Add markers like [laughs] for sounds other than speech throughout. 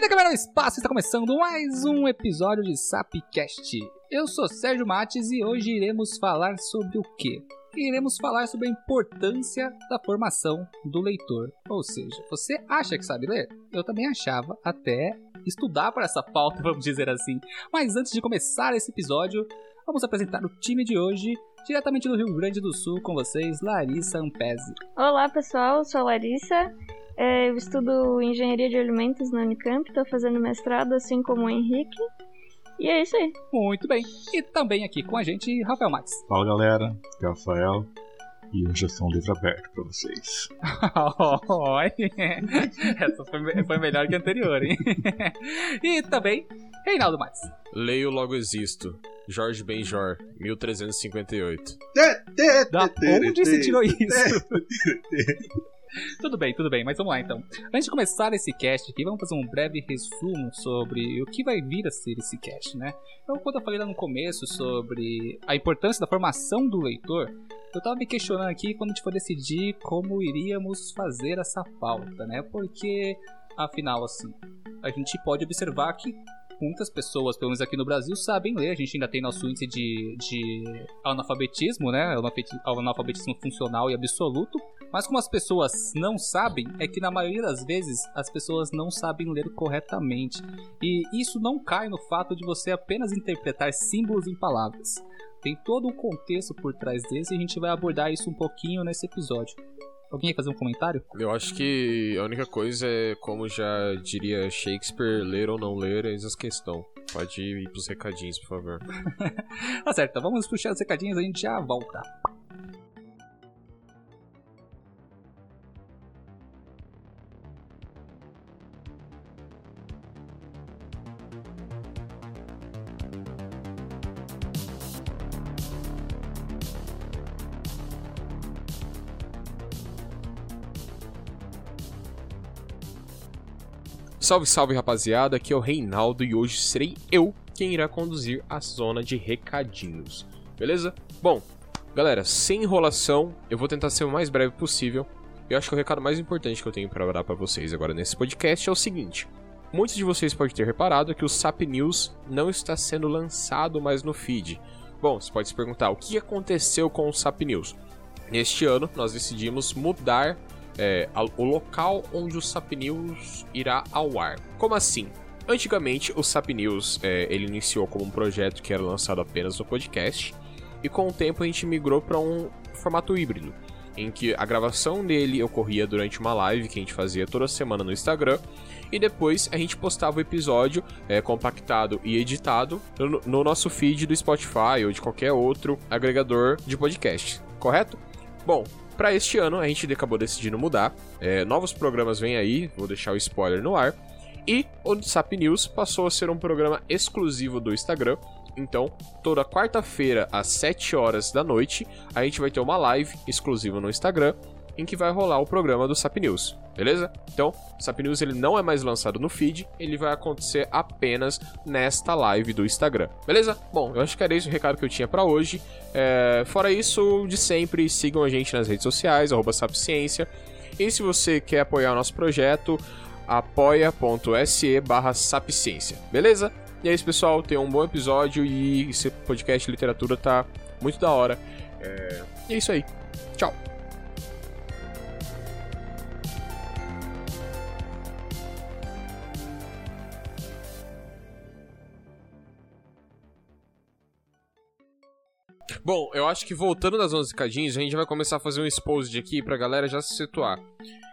No espaço está começando mais um episódio de Sapcast. Eu sou Sérgio Mates e hoje iremos falar sobre o quê? Iremos falar sobre a importância da formação do leitor. Ou seja, você acha que sabe ler? Eu também achava até estudar para essa pauta, [laughs] vamos dizer assim. Mas antes de começar esse episódio, vamos apresentar o time de hoje, diretamente do Rio Grande do Sul, com vocês, Larissa Ampese. Olá pessoal, eu sou Larissa. É, eu estudo engenharia de alimentos na Unicamp, estou fazendo mestrado assim como o Henrique. E é isso aí. Muito bem. E também aqui com a gente, Rafael Matos. Fala galera, aqui é o Rafael. E hoje eu sou um livro aberto pra vocês. [laughs] Essa foi, foi melhor que a anterior, hein? [laughs] e também, Reinaldo Matos. Leio logo existo. Jorge Benjor, 1358. Da onde você tirou isso? [laughs] Tudo bem, tudo bem, mas vamos lá então. Antes de começar esse cast aqui, vamos fazer um breve resumo sobre o que vai vir a ser esse cast, né? Então, quando eu falei lá no começo sobre a importância da formação do leitor, eu tava me questionando aqui quando a gente for decidir como iríamos fazer essa pauta, né? Porque, afinal, assim, a gente pode observar que muitas pessoas, pelo menos aqui no Brasil, sabem ler. A gente ainda tem nosso índice de, de analfabetismo, né? Analfabetismo funcional e absoluto. Mas como as pessoas não sabem, é que na maioria das vezes as pessoas não sabem ler corretamente. E isso não cai no fato de você apenas interpretar símbolos em palavras. Tem todo um contexto por trás desse e a gente vai abordar isso um pouquinho nesse episódio. Alguém ia fazer um comentário? Eu acho que a única coisa é, como já diria Shakespeare, ler ou não ler, eis a questão. Pode ir pros recadinhos, por favor. [laughs] tá certo, então vamos puxar os recadinhos e a gente já volta. Salve, salve rapaziada, aqui é o Reinaldo e hoje serei eu quem irá conduzir a zona de recadinhos, beleza? Bom, galera, sem enrolação, eu vou tentar ser o mais breve possível. Eu acho que o recado mais importante que eu tenho para dar para vocês agora nesse podcast é o seguinte: muitos de vocês podem ter reparado que o SAP News não está sendo lançado mais no feed. Bom, você pode se perguntar o que aconteceu com o SAP News. Neste ano, nós decidimos mudar é, o local onde o SAP News irá ao ar. Como assim? Antigamente, o SAP News é, ele iniciou como um projeto que era lançado apenas no podcast, e com o tempo a gente migrou para um formato híbrido, em que a gravação dele ocorria durante uma live que a gente fazia toda semana no Instagram, e depois a gente postava o episódio é, compactado e editado no, no nosso feed do Spotify ou de qualquer outro agregador de podcast, correto? Bom, para este ano a gente acabou decidindo mudar. É, novos programas vêm aí, vou deixar o spoiler no ar. E o SAP News passou a ser um programa exclusivo do Instagram. Então, toda quarta-feira às 7 horas da noite, a gente vai ter uma live exclusiva no Instagram em que vai rolar o programa do SAP News, beleza? Então, o SAP News ele não é mais lançado no feed, ele vai acontecer apenas nesta live do Instagram, beleza? Bom, eu acho que era esse o recado que eu tinha para hoje. É, fora isso, de sempre, sigam a gente nas redes sociais, Sapciência. E se você quer apoiar o nosso projeto, apoia.se barra sapciência, beleza? E é isso, pessoal. Tenham um bom episódio e esse podcast de literatura tá muito da hora. É, é isso aí. Tchau. Bom, eu acho que voltando das 11 cadinhas, a gente vai começar a fazer um exposed aqui pra galera já se situar.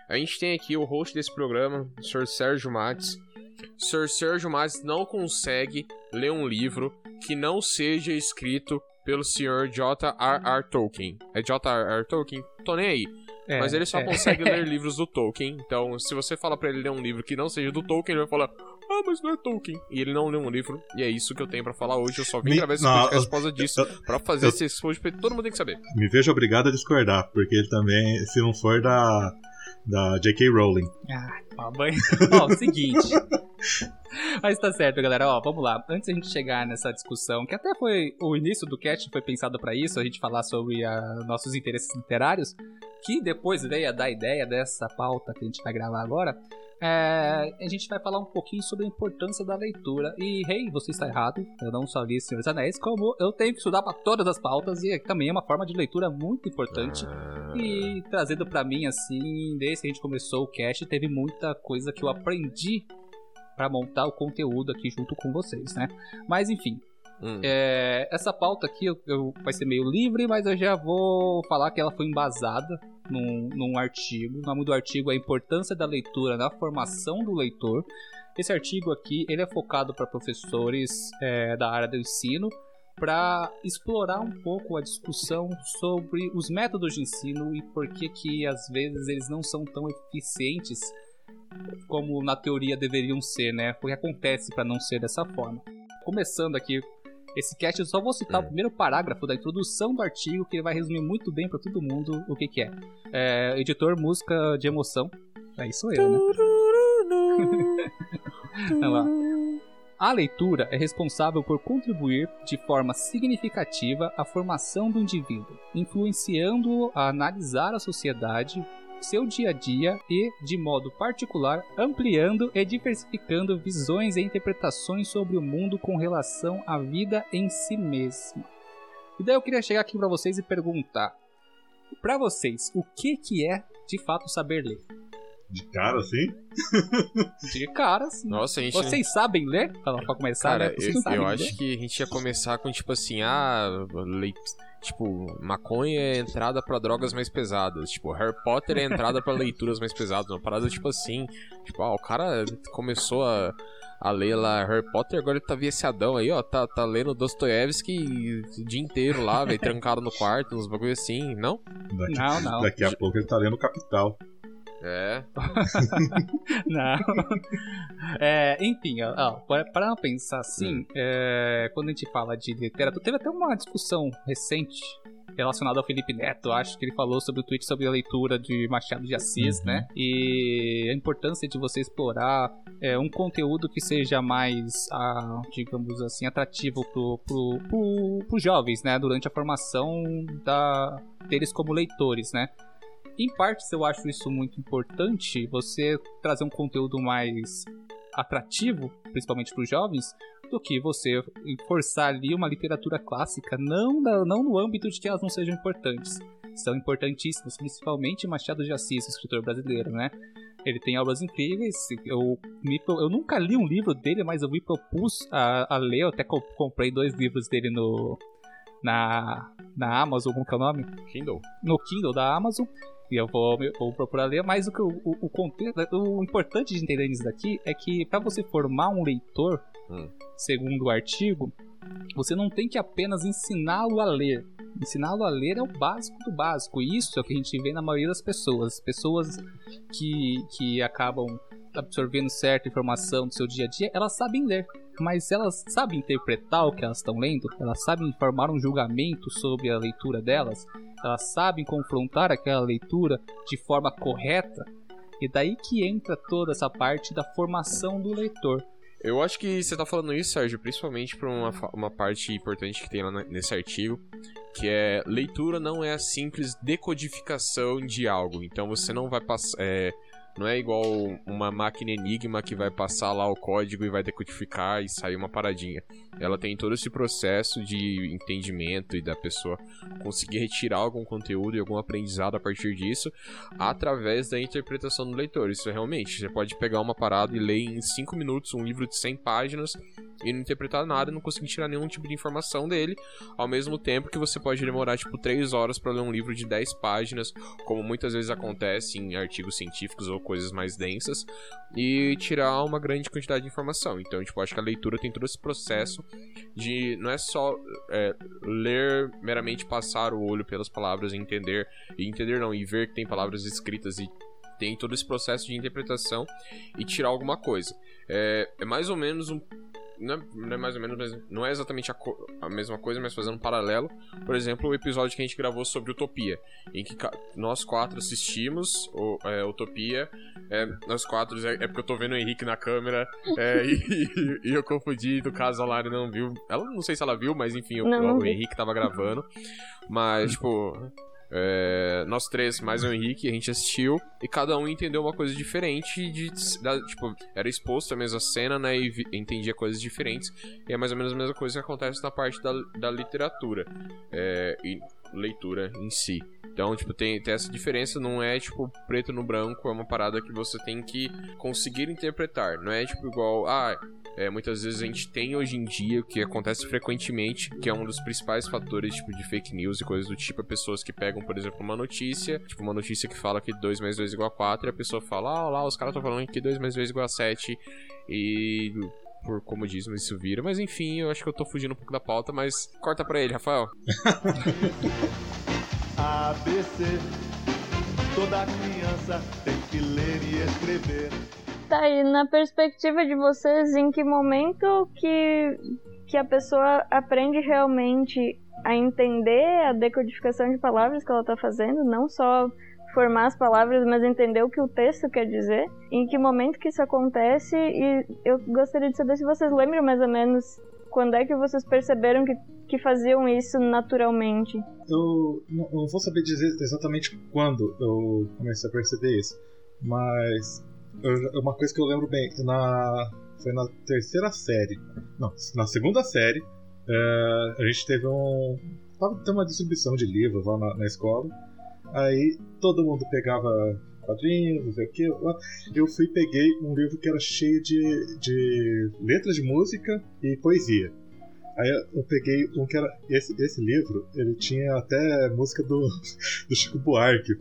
A gente tem aqui o host desse programa, o Sr. Sérgio Matos. O Sr. Sérgio Matos não consegue ler um livro que não seja escrito pelo Sr. J.R.R. Tolkien. É J.R.R. Tolkien? Tô nem aí. É, Mas ele só é. consegue ler [laughs] livros do Tolkien. Então, se você fala para ele ler um livro que não seja do Tolkien, ele vai falar: Ah, mas não é Tolkien. E ele não leu um livro. E é isso que eu tenho para falar hoje. Eu só vim gravar esse podcast por causa disso. Eu, pra fazer eu, esse porque todo mundo tem que saber. Me vejo obrigado a discordar, porque ele também, se não for da. Da J.K. Rowling. Ah, ó, [laughs] ó, seguinte. Mas tá certo, galera. Ó, vamos lá. Antes a gente chegar nessa discussão, que até foi o início do cast foi pensado para isso, a gente falar sobre a, nossos interesses literários, que depois veio a dar ideia dessa pauta que a gente vai gravar agora. É, a gente vai falar um pouquinho sobre a importância da leitura. E, hey, você está errado, eu não só li Senhor dos Anéis, como eu tenho que estudar para todas as pautas, e também é uma forma de leitura muito importante. E trazendo para mim, assim, desde que a gente começou o cast, teve muita coisa que eu aprendi para montar o conteúdo aqui junto com vocês, né? Mas enfim, Hum. é, essa pauta aqui eu, eu- vai ser meio livre, mas eu já vou falar que ela foi embasada num, num artigo. O nome do artigo é A Importância da Leitura na Formação do Leitor. Esse artigo aqui ele é focado para professores é, da área do ensino para explorar um pouco a discussão sobre os métodos de ensino e por que que às vezes eles não são tão eficientes como na teoria deveriam ser, né? O que acontece para não ser dessa forma. Começando aqui esse cast, eu só vou citar Hum. o primeiro parágrafo da introdução do artigo, que ele vai resumir muito bem para todo mundo o que, que é. é. Editor, música de emoção. É isso eu, né? [laughs] Olha lá. A leitura é responsável por contribuir de forma significativa à formação do indivíduo, influenciando-o a analisar a sociedade, seu dia a dia e, de modo particular, ampliando e diversificando visões e interpretações sobre o mundo com relação à vida em si mesma. E daí eu queria chegar aqui para vocês e perguntar: para vocês, o que que é de fato saber ler? De cara assim? De caras, Nossa, a gente. vocês sabem ler? Pra pra começar, Cara, né? Vocês eu, sabem eu ler? acho que a gente ia começar com tipo assim, ah, lei- tipo, maconha é entrada pra drogas mais pesadas, tipo, Harry Potter é entrada pra leituras mais pesadas, uma parada tipo assim, tipo, ah, o cara começou a, a ler lá Harry Potter, agora ele tá viciadão aí, ó, tá, tá lendo Dostoiévski o dia inteiro lá, velho, trancado no quarto, uns bagulho assim, não? Daqui, Não, não. daqui a pouco ele tá lendo Capital. É, [laughs] Não. É, enfim, ó, ó, para para pensar assim, Hum. é, quando a gente fala de literatura, teve até uma discussão recente relacionada ao Felipe Neto, acho que ele falou sobre o tweet sobre a leitura de Machado de Assis, Uhum. né? E a importância de você explorar é, um conteúdo que seja mais, ah, digamos assim, atrativo pro, pro, pro, pros jovens, né? Durante a formação da, deles como leitores, né? Em partes eu acho isso muito importante, você trazer um conteúdo mais atrativo, principalmente para os jovens, do que você forçar ali uma literatura clássica, não, na- não no âmbito de que elas não sejam importantes. São importantíssimas, principalmente Machado de Assis, escritor brasileiro, né? Ele tem obras incríveis. Eu, me eu nunca li um livro dele, mas eu me propus a, a ler. Eu até co- comprei dois livros dele no, na, na Amazon, como que é o nome? Kindle. no Kindle da Amazon. E eu vou, eu vou procurar ler, mas o, que o, o, contexto, o importante de entender nisso daqui é que para você formar um leitor, Hum. segundo o artigo, você não tem que apenas ensiná-lo a ler. Ensiná-lo a ler é o básico do básico. E isso é o que a gente vê na maioria das pessoas. Pessoas que, que acabam absorvendo certa informação do seu dia a dia, elas sabem ler. Mas elas sabem interpretar o que elas estão lendo? Elas sabem formar um julgamento sobre a leitura delas? Elas sabem confrontar aquela leitura de forma correta? E daí que entra toda essa parte da formação do leitor. Eu acho que você tá falando isso, Sérgio, principalmente por uma, uma parte importante que tem lá nesse artigo, que é leitura não é a simples decodificação de algo. Então você não vai passar. É, não é igual uma máquina enigma que vai passar lá o código e vai decodificar e sair uma paradinha. Ela tem todo esse processo de entendimento e da pessoa conseguir retirar algum conteúdo e algum aprendizado a partir disso através da interpretação do leitor. Isso é realmente, você pode pegar uma parada e ler em 5 minutos um livro de 100 páginas e não interpretar nada, não conseguir tirar nenhum tipo de informação dele, ao mesmo tempo que você pode demorar tipo 3 horas para ler um livro de 10 páginas, como muitas vezes acontece em artigos científicos ou coisas mais densas, e tirar uma grande quantidade de informação. Então, tipo, acho que a leitura tem todo esse processo de não é só é, ler meramente passar o olho pelas palavras e entender e entender não e ver que tem palavras escritas e tem todo esse processo de interpretação e tirar alguma coisa. É, é mais ou menos um. Não é, não é mais ou menos, mas não é exatamente a, a mesma coisa, mas fazendo um paralelo. Por exemplo, o episódio que a gente gravou sobre Utopia, em que nós quatro assistimos o, é, Utopia. É, nós quatro, é, é porque eu tô vendo o Henrique na câmera é, [laughs] e, e eu confundi, no caso a Lari não viu. Ela não sei se ela viu, mas enfim, não o. Henrique tava gravando. Mas, tipo, É, nós três, mais o Henrique, a gente assistiu e cada um entendeu uma coisa diferente. De, da, tipo, era exposto a mesma cena, né? E vi, entendia coisas diferentes. E é mais ou menos a mesma coisa que acontece na parte da, da literatura é, e leitura em si. Então, tipo, tem, tem essa diferença, não é tipo preto no branco, é uma parada que você tem que conseguir interpretar. Não é tipo igual, ah, é, muitas vezes a gente tem hoje em dia, o que acontece frequentemente, que é um dos principais fatores tipo, de fake news e coisas do tipo, é pessoas que pegam, por exemplo, uma notícia, tipo uma notícia que fala que 2 mais 2 é igual a 4, e a pessoa fala, ah, lá, os caras estão falando que 2 mais 2 é igual a 7, e por comodismo isso vira, mas enfim, eu acho que eu tô fugindo um pouco da pauta, mas corta pra ele, Rafael. [laughs] ABC, toda criança tem que ler e escrever. Tá, e na perspectiva de vocês, em que momento que, que a pessoa aprende realmente a entender a decodificação de palavras que ela está fazendo, não só formar as palavras, mas entender o que o texto quer dizer, em que momento que isso acontece, e eu gostaria de saber se vocês lembram mais ou menos quando é que vocês perceberam que, que faziam isso naturalmente. Eu não vou saber dizer exatamente quando eu comecei a perceber isso, mas eu, uma coisa que eu lembro bem, na, foi na terceira série. Não, na segunda série, é, a gente teve um. Tava tendo uma distribuição de livros lá na, na escola. Aí todo mundo pegava quadrinhos, não sei o que. Eu fui peguei um livro que era cheio de, de letras de música e poesia. Aí eu peguei um que era. Esse, esse livro, ele tinha até música do, [laughs] do Chico Buarque.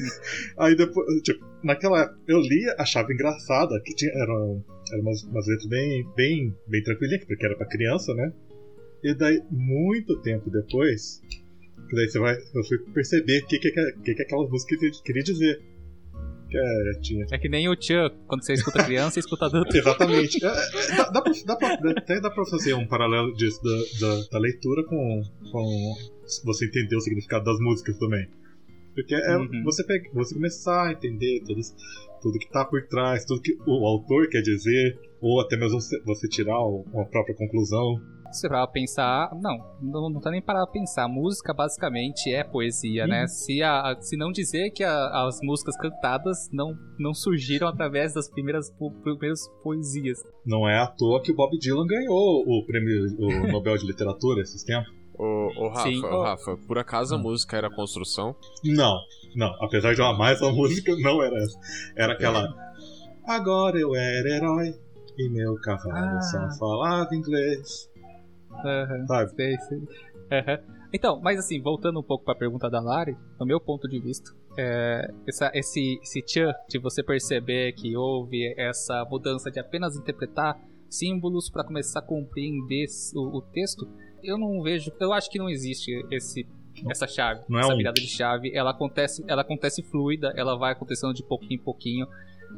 [laughs] Aí depois, tipo, naquela eu lia, achava engraçada, que tinha, eram, eram umas, umas letras bem, bem, bem tranquilinhas, porque era pra criança, né? E daí, muito tempo depois, daí você vai, eu fui perceber o que, que, que, que aquela música queria dizer. Que é, tinha... é que nem o Tchan, quando você escuta criança e escuta adulto. [laughs] Exatamente. É, é, dá, dá, pra, dá pra, até dá pra fazer um paralelo disso, da, da, da leitura com, com você entender o significado das músicas também. Porque é uhum. você, pega, você começar a entender tudo, tudo que está por trás, tudo que o autor quer dizer, ou até mesmo você, você tirar uma própria conclusão. Você vai pensar, não, não, não tá nem para pensar. Música basicamente é poesia, né? Se, a, se não dizer que a, as músicas cantadas não, não surgiram através das primeiras, primeiras poesias. Não é à toa que o Bob Dylan ganhou o prêmio o [laughs] Nobel de Literatura esses tempos. Ô, ô Rafa, Sim. Ô, Rafa, por acaso a hum. música era construção? Não, não. Apesar de eu amar essa música, não era essa. Era aquela. Agora eu era herói e meu cavalo ah. só falava inglês. Uhum, Sabe? Sei, sei. Uhum. Então, mas assim, voltando um pouco para a pergunta da Lari, no meu ponto de vista, é, essa, esse, esse tchan de você perceber que houve essa mudança de apenas interpretar símbolos para começar a compreender o, o texto, eu não vejo. Eu acho que não existe esse essa chave, não é essa virada de chave, ela acontece, ela acontece fluida, ela vai acontecendo de pouquinho em pouquinho.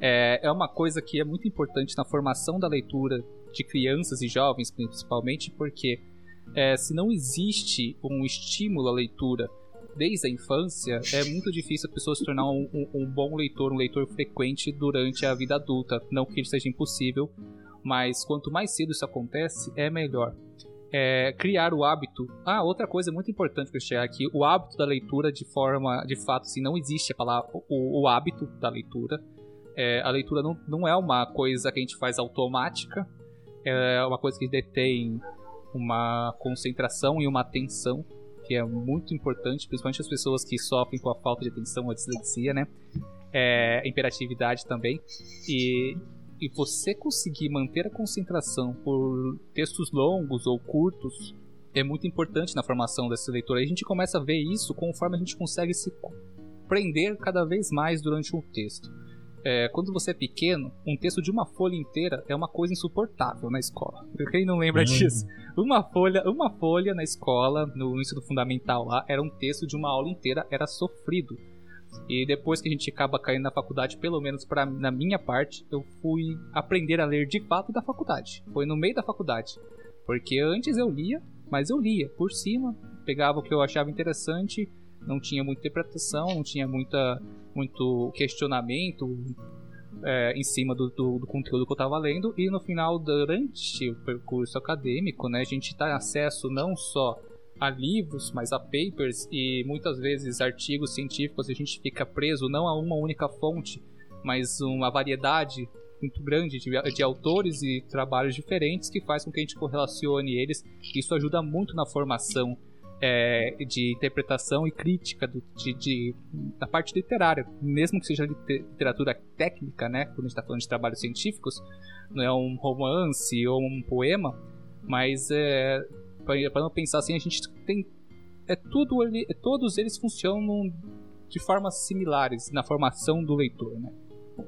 É, é uma coisa que é muito importante na formação da leitura de crianças e jovens, principalmente, porque é, se não existe um estímulo à leitura desde a infância, é muito difícil a pessoa se tornar um, um, um bom leitor, um leitor frequente durante a vida adulta. Não que seja impossível, mas quanto mais cedo isso acontece, é melhor é, criar o hábito. Ah, outra coisa muito importante para chegar aqui, o hábito da leitura de forma, de fato, assim, não existe a palavra, o, o hábito da leitura. É, a leitura não, não é uma coisa que a gente faz automática, é uma coisa que detém uma concentração e uma atenção, que é muito importante, principalmente as pessoas que sofrem com a falta de atenção, a dislexia, né? É, imperatividade também. E e você conseguir manter a concentração por textos longos ou curtos é muito importante na formação desse leitor. Aí a gente começa a ver isso conforme a gente consegue se prender cada vez mais durante um texto. É, quando você é pequeno, um texto de uma folha inteira é uma coisa insuportável na escola. Quem não lembra hum. disso? Uma folha, uma folha na escola, no ensino fundamental lá, era um texto de uma aula inteira, era sofrido. E depois que a gente acaba caindo na faculdade, pelo menos pra, na minha parte, eu fui aprender a ler de fato da faculdade. Foi no meio da faculdade. Porque antes eu lia, mas eu lia por cima, pegava o que eu achava interessante, não tinha muita interpretação, não tinha muita, muito questionamento é, em cima do, do, do, conteúdo que eu estava lendo. E no final, durante o percurso acadêmico, né, a gente está acesso não só a livros, mas a papers e muitas vezes artigos científicos a gente fica preso não a uma única fonte, mas uma variedade muito grande de, de autores e trabalhos diferentes que faz com que a gente correlacione eles. Isso ajuda muito na formação é, de interpretação e crítica do, de, de, da parte literária, mesmo que seja literatura técnica, né? Quando a gente está falando de trabalhos científicos, não é um romance ou um poema, mas é, para não pensar assim, a gente tem é tudo é, todos eles funcionam de formas similares na formação do leitor, né?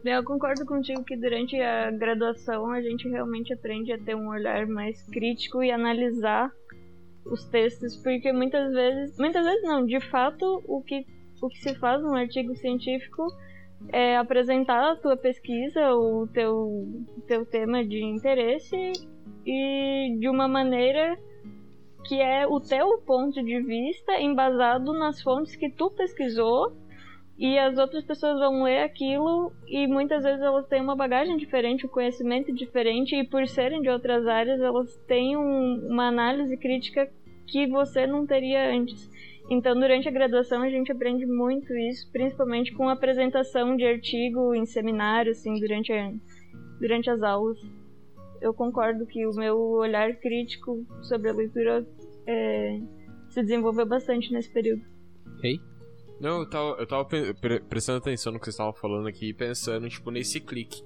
Eu concordo contigo que durante a graduação a gente realmente aprende a ter um olhar mais crítico e analisar os textos, porque muitas vezes, muitas vezes não, de fato, o que o que se faz num artigo científico é apresentar a tua pesquisa, o teu teu tema de interesse e de uma maneira que é o teu ponto de vista embasado nas fontes que tu pesquisou e as outras pessoas vão ler aquilo e muitas vezes elas têm uma bagagem diferente, um conhecimento diferente e por serem de outras áreas elas têm um, uma análise crítica que você não teria antes. Então, durante a graduação, a gente aprende muito isso, principalmente com apresentação de artigo em seminário, assim, durante, a, durante as aulas eu concordo que o meu olhar crítico sobre a leitura é, se desenvolveu bastante nesse período. Hey? Não, eu tava, eu tava pre prestando atenção no que vocês estavam falando aqui e pensando, tipo, nesse clique.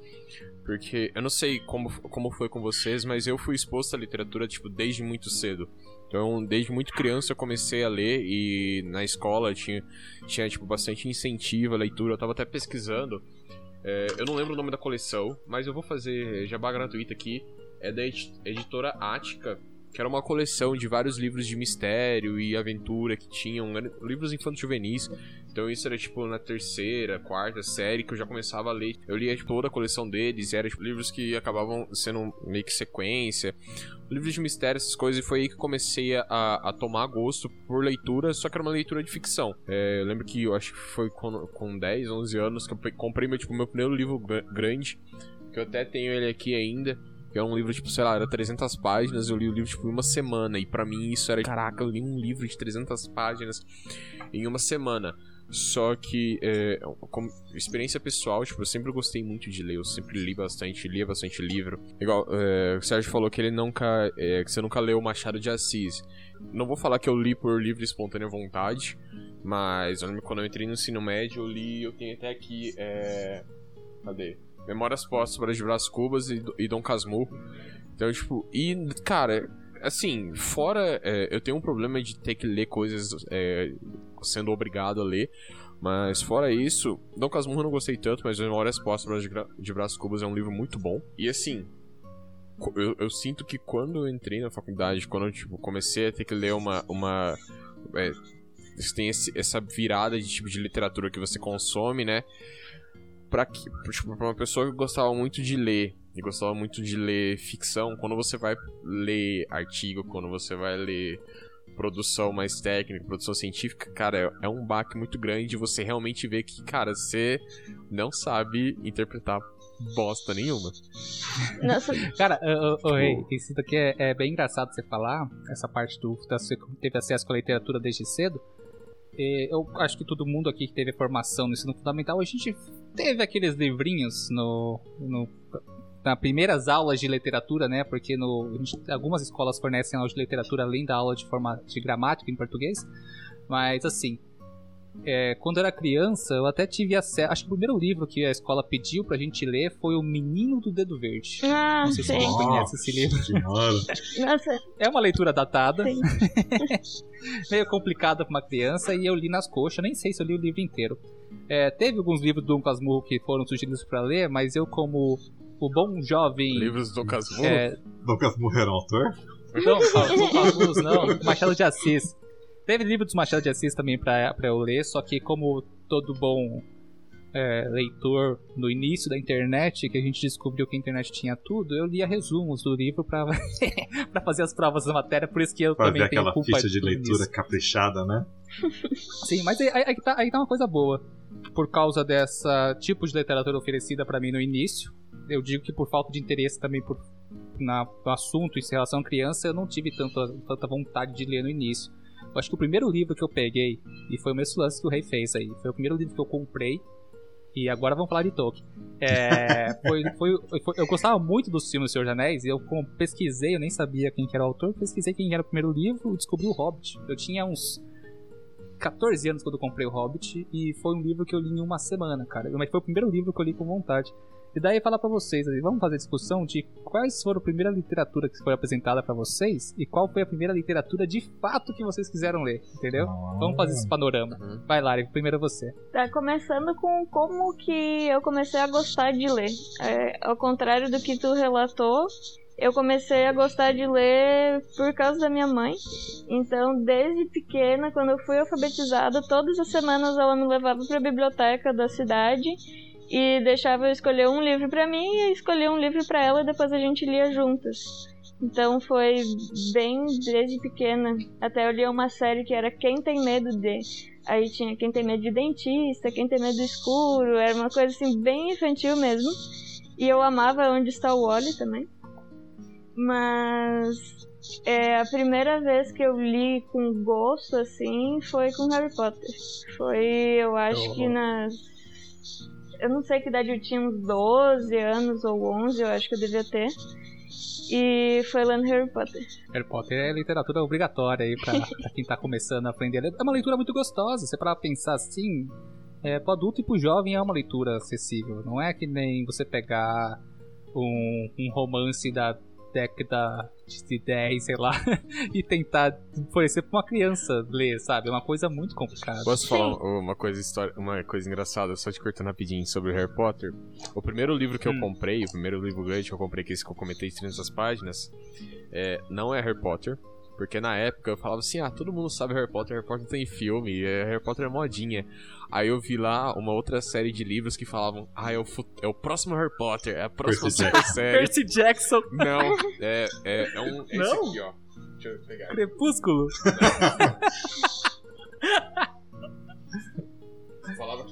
Porque eu não sei como, como foi com vocês, mas eu fui exposto à literatura, tipo, desde muito cedo. Então, desde muito criança eu comecei a ler e na escola tinha, tinha tipo, bastante incentivo à leitura. Eu tava até pesquisando é, eu não lembro o nome da coleção, mas eu vou fazer jabá gratuita aqui. É da editora Ática, que era uma coleção de vários livros de mistério e aventura que tinham, livros infantos juvenis. Então isso era tipo na terceira, quarta série que eu já começava a ler. Eu lia tipo, toda a coleção deles, eram tipo, livros que acabavam sendo meio que sequência. Livros de mistério, essas coisas, e foi aí que comecei a, a tomar gosto por leitura, só que era uma leitura de ficção. É, eu lembro que eu acho que foi com, com 10, 11 anos que eu comprei meu, tipo, meu primeiro livro grande, que eu até tenho ele aqui ainda que é um livro, tipo, sei lá, era 300 páginas, eu li o livro, tipo, em uma semana, e para mim isso era, caraca, eu li um livro de 300 páginas em uma semana. Só que, é, como experiência pessoal, tipo, eu sempre gostei muito de ler, eu sempre li bastante, lia bastante livro. Igual, é, o Sérgio falou que ele nunca, é, que você nunca leu Machado de Assis. Não vou falar que eu li por livre e espontânea vontade, mas quando eu entrei no ensino médio, eu li, eu tenho até aqui, é... Cadê? Memórias Póstumas de Brás Cubas e, e Dom Casmurro. Então, tipo, e, cara, assim, fora. É, eu tenho um problema de ter que ler coisas é, sendo obrigado a ler. Mas fora isso, Dom Casmurro eu não gostei tanto, mas Memórias Póstumas de, de Brás Cubas é um livro muito bom. E assim, eu, eu, sinto que quando eu entrei na faculdade, quando eu tipo, comecei a ter que ler uma. uma é, tem esse, essa virada de tipo de literatura que você consome, né? Pra, tipo, pra uma pessoa que gostava muito de ler e gostava muito de ler ficção, quando você vai ler artigo, quando você vai ler produção mais técnica, produção científica, cara, é, é um baque muito grande você realmente ver que, cara, você não sabe interpretar bosta nenhuma. Nossa. Cara, ô, tipo, isso daqui é, é, bem engraçado você falar, essa parte do você teve acesso à literatura desde cedo. Eu acho que todo mundo aqui que teve formação no ensino fundamental, a gente teve aqueles livrinhos no, no nas primeiras aulas de literatura, né? Porque no, gente, algumas escolas fornecem aulas de literatura além da aula de, forma, de gramática em português. Mas assim, é, quando eu era criança, eu até tive acesso. Acho que o primeiro livro que a escola pediu pra gente ler foi O Menino do Dedo Verde. Ah, Não sei sim. se você conhece esse livro. Nossa. É uma leitura datada. [laughs] Meio complicada pra uma criança e eu li nas coxas, nem sei se eu li o livro inteiro. É, teve alguns livros do Dom Casmurro que foram sugeridos para ler, mas eu, como o bom jovem. Livros do Dom Casmurro? É... Dom Casmurro era um autor? Não, Casmurro não. Machado de Assis. Teve livro dos Machado de Assis também pra, pra eu ler, só que como todo bom é, leitor no início da internet, que a gente descobriu que a internet tinha tudo, eu lia resumos do livro pra, [laughs] pra fazer as provas da matéria, por isso que eu Fazer também tenho aquela culpa ficha de leitura nisso. caprichada, né? Sim, mas aí, aí, tá, aí tá uma coisa boa. Por causa dessa tipo de literatura oferecida pra mim no início, eu digo que por falta de interesse também por, na, no assunto em relação à criança, eu não tive tanta, tanta vontade de ler no início. Eu acho que o primeiro livro que eu peguei, e foi o mesmo lance que o Rei fez aí, foi o primeiro livro que eu comprei, e agora vamos falar de Tolkien. É, [laughs] foi, foi, foi, eu gostava muito dos filmes do Senhor dos Anéis, e eu pesquisei, eu nem sabia quem era o autor, pesquisei quem era o primeiro livro e descobri o Hobbit. Eu tinha uns 14 anos quando eu comprei o Hobbit, e foi um livro que eu li em uma semana, cara. Mas foi o primeiro livro que eu li com vontade. E daí falar para vocês, vamos fazer discussão de quais foram a primeira literatura que foi apresentada para vocês e qual foi a primeira literatura de fato que vocês quiseram ler, entendeu? Ah. Vamos fazer esse panorama. Uhum. Vai, Lari, primeiro você. Tá começando com como que eu comecei a gostar de ler. É, ao contrário do que tu relatou, eu comecei a gostar de ler por causa da minha mãe. Então, desde pequena, quando eu fui alfabetizada, todas as semanas ela me levava para a biblioteca da cidade e deixava eu escolher um livro para mim e escolher um livro para ela e depois a gente lia juntas. Então foi bem desde pequena. Até eu li uma série que era Quem Tem Medo de. Aí tinha Quem Tem Medo de Dentista, Quem Tem Medo do Escuro. Era uma coisa assim bem infantil mesmo. E eu amava Onde Está o Wally também. Mas é, a primeira vez que eu li com gosto assim foi com Harry Potter. Foi, eu acho oh. que nas eu não sei que idade eu tinha, uns 12 anos ou 11, eu acho que eu devia ter. E foi lendo Harry Potter. Harry Potter é literatura obrigatória aí pra, [laughs] pra quem tá começando a aprender. É uma leitura muito gostosa, você para pensar assim, é, pro adulto e pro jovem é uma leitura acessível. Não é que nem você pegar um, um romance da década de 10, sei lá, [laughs] e tentar oferecer pra uma criança ler, sabe? É uma coisa muito complicada. Posso falar uma coisa, história, uma coisa engraçada, só te cortando rapidinho sobre o Harry Potter? O primeiro livro que hum. eu comprei, o primeiro livro grande que eu comprei, que é esse que eu comentei de 300 páginas, é, não é Harry Potter, porque na época eu falava assim, ah, todo mundo sabe Harry Potter, Harry Potter tem filme, é, Harry Potter é modinha. Aí eu vi lá uma outra série de livros que falavam, ah, é o, é o próximo Harry Potter, é a próxima Percy super série. Percy Jackson. Não, é, é, é um. É Não? Aqui, ó. Deixa eu pegar. Crepúsculo.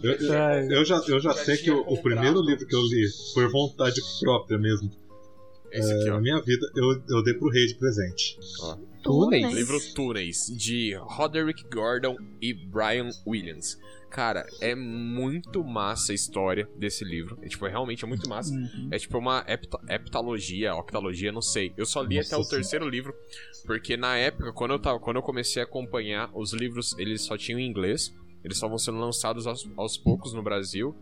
Eu, eu, eu, já, eu já sei que o, o, primeiro livro que eu li foi vontade própria mesmo. Esse aqui, ó. Na minha vida, eu, eu dei pro rei de presente. Ó. Túneis. Livro Túneis, de Roderick Gordon e Brian Williams. Cara, é muito massa a história desse livro. É, tipo, é realmente é muito massa. Uhum. É tipo uma hepta, heptalogia, octalogia, não sei. Eu só li Nossa, até o terceiro livro, porque na época, quando eu, tava, quando eu comecei a acompanhar, os livros eles só tinham em inglês. Eles vão sendo lançados aos, aos poucos no Brasil.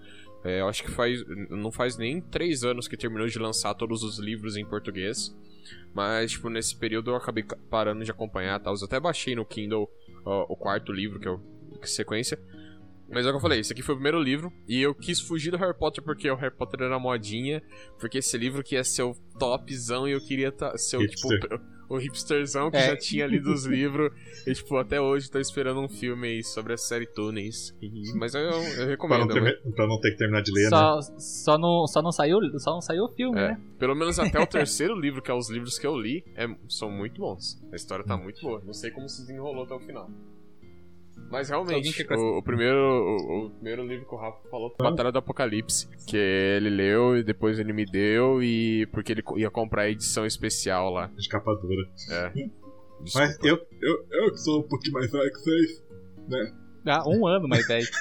É, eu acho que faz, não faz nem três anos que terminou de lançar todos os livros em português. Mas, tipo, nesse período eu acabei parando de acompanhar tal. Eu até baixei no Kindle ó, o quarto livro, que é o que sequência. Mas é o que eu falei, esse aqui foi o primeiro livro. E eu quis fugir do Harry Potter porque o Harry Potter era modinha. Porque esse livro que ia ser o topzão e eu queria tá, ser o, tipo, o hipsterzão que é. já tinha lido os livros. [laughs] E, tipo, até hoje tô esperando um filme aí sobre a série Túneis. Mas eu, eu recomendo. pra, não ter, pra, não ter, que terminar de ler, só, né? Só não, só, não saiu, só não saiu o filme, é. né? Pelo menos até o [laughs] terceiro livro, que é os livros que eu li, é, são muito bons. A história tá muito boa. Não sei como se desenrolou até o final. Mas realmente, o, o, primeiro, o, o, primeiro livro que o Rafa falou foi Batalha do Apocalipse. Que ele leu e depois ele me deu e. Porque ele ia comprar a edição especial lá. De capa dura. É. [laughs] Mas eu, eu, eu que sou um pouquinho mais velho que vocês, né? Ah, um ano mais velho. [laughs]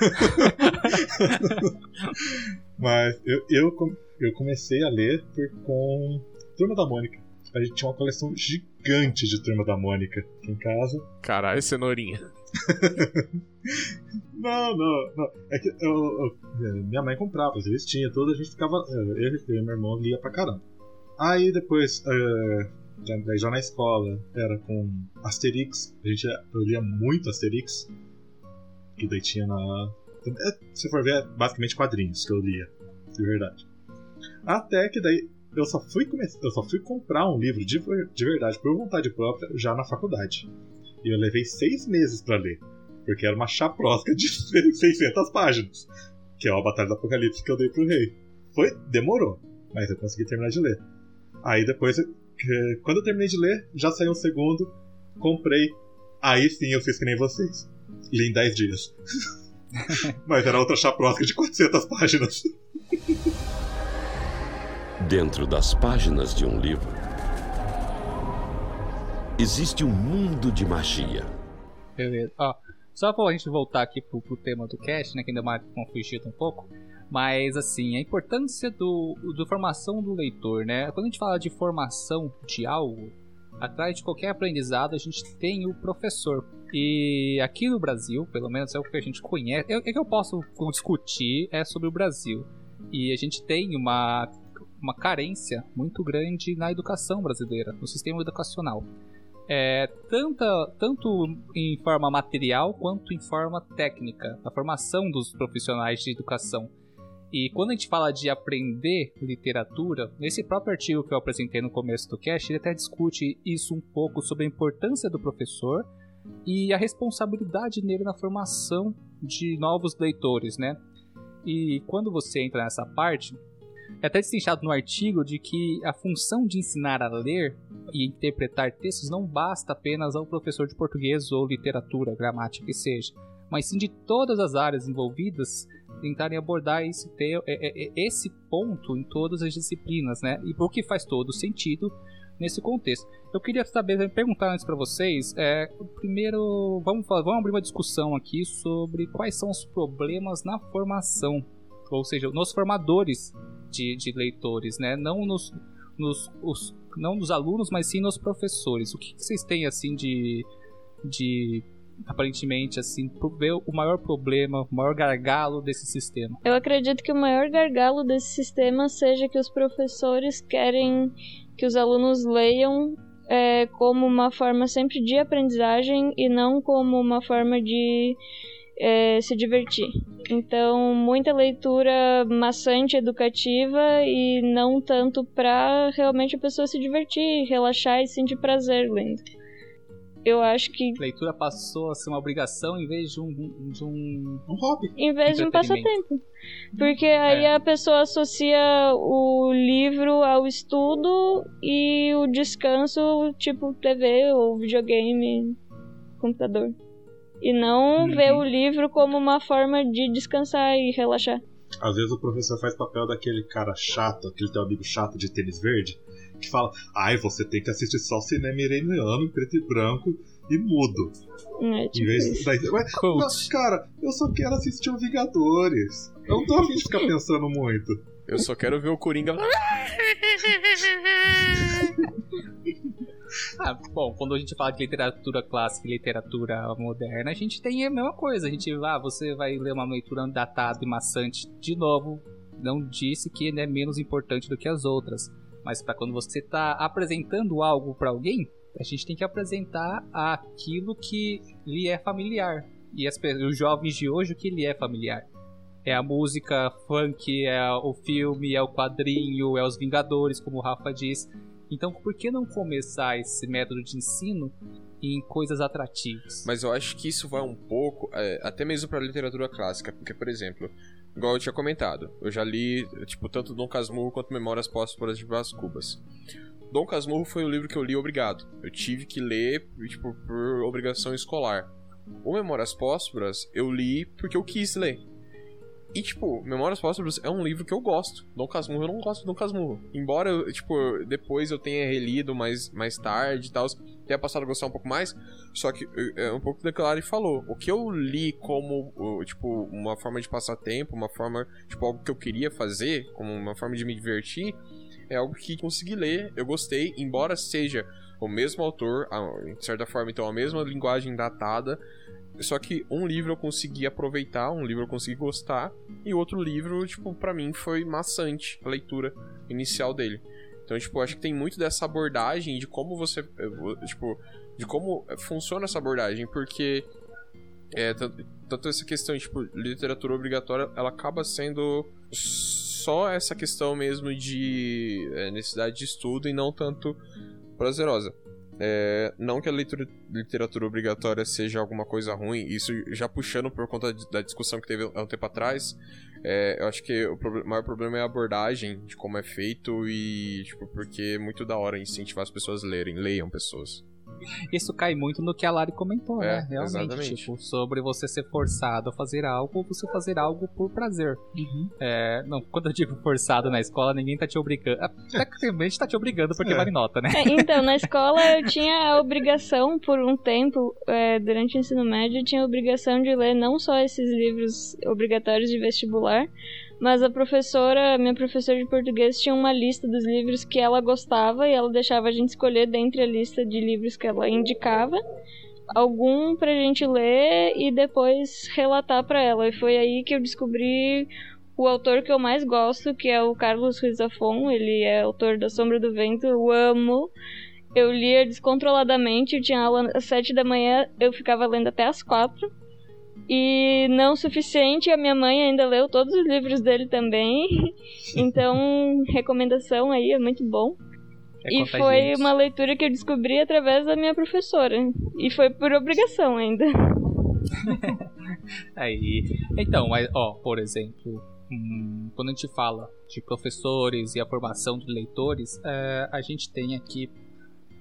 Mas eu, eu, eu comecei a ler por, com Turma da Mônica. A gente tinha uma coleção gigante de Turma da Mônica aqui em casa. Caralho, cenourinha. [laughs] não, não, não. É que eu, eu, minha mãe comprava as revistinhas, toda a gente ficava. Eu, e meu irmão lia pra caramba. Aí depois, uh, já, já na escola, era com Asterix. A gente, eu lia muito Asterix. Que daí tinha na. É, se for ver, é basicamente quadrinhos que eu lia, de verdade. Até que daí eu só fui, come... eu só fui comprar um livro de, de verdade por vontade própria já na faculdade. E eu levei seis meses para ler. Porque era uma chaprosca de [laughs] 600 páginas. Que é a Batalha do Apocalipse que eu dei pro rei. Foi, demorou, mas eu consegui terminar de ler. Aí depois, quando eu terminei de ler, já saiu um segundo, comprei. Aí sim eu fiz que nem vocês. Li em 10 dias. [laughs] mas era outra chaprosca de 400 páginas. Dentro das páginas de um livro existe um mundo de magia. Beleza. Ó, só pra gente voltar aqui pro, pro tema do cast, né? Que ainda mais confugido um pouco. Mas, assim, a importância do, do formação do leitor, né? Quando a gente fala de formação de algo, atrás de qualquer aprendizado a gente tem o professor. E aqui no Brasil, pelo menos é o que a gente conhece, é, é que eu posso discutir é sobre o Brasil. E a gente tem uma, uma carência muito grande na educação brasileira, no sistema educacional. É, tanta, tanto em forma material quanto em forma técnica, a formação dos profissionais de educação. E quando a gente fala de aprender literatura, nesse próprio artigo que eu apresentei no começo do cast, ele até discute isso um pouco sobre a importância do professor e a responsabilidade nele na formação de novos leitores, né? E quando você entra nessa parte, é até destrinchado no artigo de que a função de ensinar a ler e interpretar textos não basta apenas ao professor de português ou literatura, gramática que seja, mas sim de todas as áreas envolvidas tentarem abordar esse, é, é, é, esse ponto em todas as disciplinas, né? E porque faz todo sentido nesse contexto. Eu queria saber, perguntar antes para vocês, é, primeiro, vamos, vamos abrir uma discussão aqui sobre quais são os problemas na formação, ou seja, nos formadores de, de leitores, né? Não nos, nos os, não nos alunos, mas sim nos professores. O que, que vocês têm assim de, de aparentemente, assim, ver o maior problema, o maior gargalo desse sistema? Eu acredito que o maior gargalo desse sistema seja que os professores querem que os alunos leiam é, como uma forma sempre de aprendizagem e não como uma forma de é, se divertir. Então, muita leitura maçante, educativa e não tanto para realmente a pessoa se divertir, relaxar e sentir prazer lendo eu acho que. Leitura passou a ser uma obrigação em vez de um. De um, um hobby. Em vez de um passatempo. Porque aí é. a pessoa associa o livro ao estudo e o descanso, tipo TV ou videogame, computador. E não uhum. vê o livro como uma forma de descansar e relaxar. Às vezes o professor faz papel daquele cara chato, aquele teu amigo chato de tênis verde, que fala: ai, você tem que assistir só cinema iraniano, preto e branco e mudo. É, tipo em vez daí, mas, mas, cara, eu só quero assistir o Vingadores. Eu não tô afim de ficar [laughs] pensando muito. Eu só quero ver o Coringa. [laughs] Ah, bom, quando a gente fala de literatura clássica e literatura moderna, a gente tem a mesma coisa. A gente, ah, você vai ler uma leitura datada e maçante de novo. Não disse que é menos importante do que as outras. Mas para quando você está apresentando algo para alguém, a gente tem que apresentar aquilo que lhe é familiar. E as, os jovens de hoje, o que lhe é familiar? É a música funk, é o filme, é o quadrinho, é os Vingadores, como o Rafa diz. Então, por que não começar esse método de ensino em coisas atrativas? Mas eu acho que isso vai um pouco, é, até mesmo para literatura clássica, porque, por exemplo, igual eu tinha comentado, eu já li, tipo, tanto Dom Casmurro quanto Memórias Póstumas de Brás Cubas. Dom Casmurro foi o livro que eu li obrigado. Eu tive que ler, tipo, por obrigação escolar. O Memórias Póstumas eu li porque eu quis ler. E, tipo, Memórias Póstumas é um livro que eu gosto. Dom Casmurro, eu não gosto de Dom Casmurro. Embora, eu, tipo, depois eu tenha relido mais, mais tarde e tal, tenha passado a gostar um pouco mais. Só que é um pouco daquilo que falou. O que eu li como, tipo, uma forma de passar tempo, uma forma, tipo, algo que eu queria fazer, como uma forma de me divertir, é algo que consegui ler, eu gostei, embora seja o mesmo autor, de certa forma, então a mesma linguagem datada, só que um livro eu consegui aproveitar, um livro eu consegui gostar, e outro livro, tipo, para mim foi maçante a leitura inicial dele. Então, tipo, acho que tem muito dessa abordagem de como você, tipo, de como funciona essa abordagem, porque é, tanto essa questão, tipo, literatura obrigatória, ela acaba sendo só essa questão mesmo de é, necessidade de estudo e não tanto prazerosa. É, não que a leitura, literatura obrigatória seja alguma coisa ruim, isso já puxando por conta da discussão que teve há um tempo atrás, é, eu acho que o maior problema é a abordagem de como é feito e, tipo, porque é muito da hora incentivar as pessoas a lerem, leiam pessoas. Isso cai muito no que a Lari comentou, é, né? Realmente, exatamente. tipo, sobre você ser forçado a fazer algo ou você fazer algo por prazer. Uhum. É, não, quando eu digo forçado na escola, ninguém tá te obrigando. Tecnicamente tá te obrigando porque é. vale nota, né? É, então, na escola eu tinha a obrigação, por um tempo, é, durante o ensino médio, eu tinha a obrigação de ler não só esses livros obrigatórios de vestibular, mas a professora, minha professora de português, tinha uma lista dos livros que ela gostava e ela deixava a gente escolher dentre a lista de livros que ela indicava algum pra gente ler e depois relatar para ela. E foi aí que eu descobri o autor que eu mais gosto, que é o Carlos Ruiz Zafon. Ele é autor da Sombra do Vento, eu amo. Eu lia descontroladamente, eu tinha aula às sete da manhã, eu ficava lendo até às quatro. E não o suficiente, a minha mãe ainda leu todos os livros dele também. [laughs] Então, recomendação aí, é muito bom. É e foi uma leitura que eu descobri através da minha professora. E foi por obrigação ainda. [laughs] aí. Então, mas, ó, por exemplo, hum, quando a gente fala de professores e a formação de leitores, é, a gente tem aqui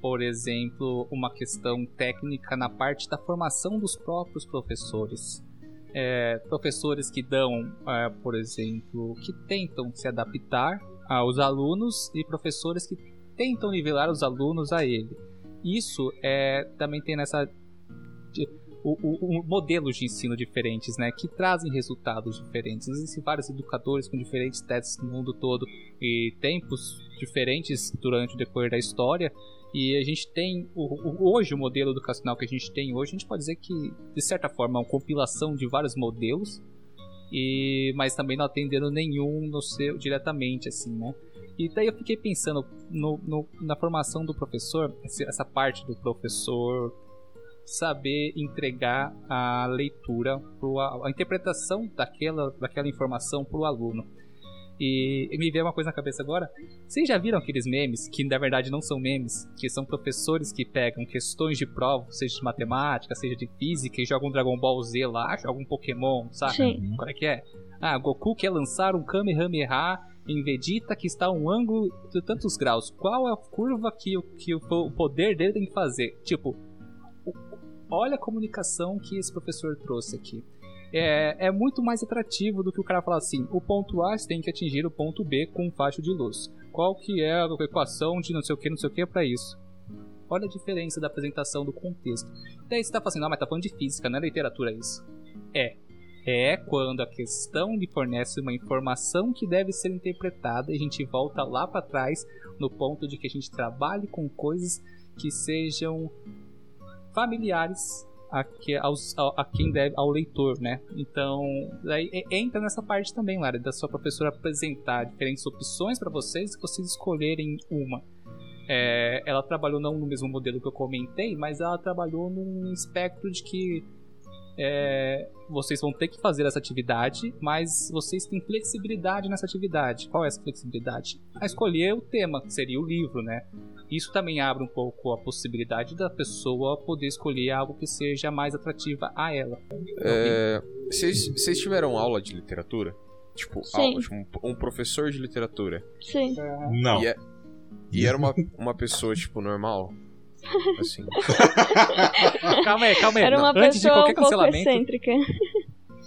por exemplo, uma questão técnica na parte da formação dos próprios professores. É, professores que dão, é, por exemplo, que tentam se adaptar aos alunos e professores que tentam nivelar os alunos a ele. Isso é, também tem nessa o, o, o, modelos de ensino diferentes, né, que trazem resultados diferentes. Existem vários educadores com diferentes testes no mundo todo e tempos diferentes durante o decorrer da história. E a gente tem o, o, hoje o modelo educacional que a gente tem hoje, a gente pode dizer que de certa forma é uma compilação de vários modelos, e mas também não atendendo nenhum no seu diretamente assim, né? E daí eu fiquei pensando no, no, na formação do professor, essa parte do professor saber entregar a leitura, a, a interpretação daquela, daquela informação para o aluno. E me veio uma coisa na cabeça agora. Vocês já viram aqueles memes, que na verdade não são memes, que são professores que pegam questões de prova, seja de matemática, seja de física, e jogam um Dragon Ball Z lá, jogam um Pokémon, sabe? Sim. Qual é que é? Ah, Goku quer lançar um Kamehameha em Vegeta que está a um ângulo de tantos graus. Qual é a curva que, que o poder dele tem que fazer? Tipo, olha a comunicação que esse professor trouxe aqui é, é muito mais atrativo do que o cara falar assim: o ponto A tem que atingir o ponto B com um facho de luz. Qual que é a equação de não sei o que, não sei o que para isso? Olha a diferença da apresentação do contexto. Daí você tá falando não, mas tá falando de física, não é literatura isso. É. É quando a questão lhe fornece uma informação que deve ser interpretada e a gente volta lá para trás no ponto de que a gente trabalhe com coisas que sejam familiares a, que, aos, a, a, quem deve, ao leitor, né? Então, aí entra nessa parte também, Lara, da sua professora apresentar diferentes opções para vocês e vocês escolherem uma. É, ela trabalhou não no mesmo modelo que eu comentei, mas ela trabalhou num espectro de que é, vocês vão ter que fazer essa atividade, mas vocês têm flexibilidade nessa atividade. Qual é essa flexibilidade? A escolher o tema, que seria o livro, né? Isso também abre um pouco a possibilidade da pessoa poder escolher algo que seja mais atrativa a ela. É, vocês tiveram aula de literatura? Tipo, aula, tipo, um, um, professor de literatura? Sim. Não. E, é, e era uma, uma pessoa, tipo, normal? Assim. [laughs] calma aí, calma aí. Era uma Antes pessoa de qualquer um cancelamento.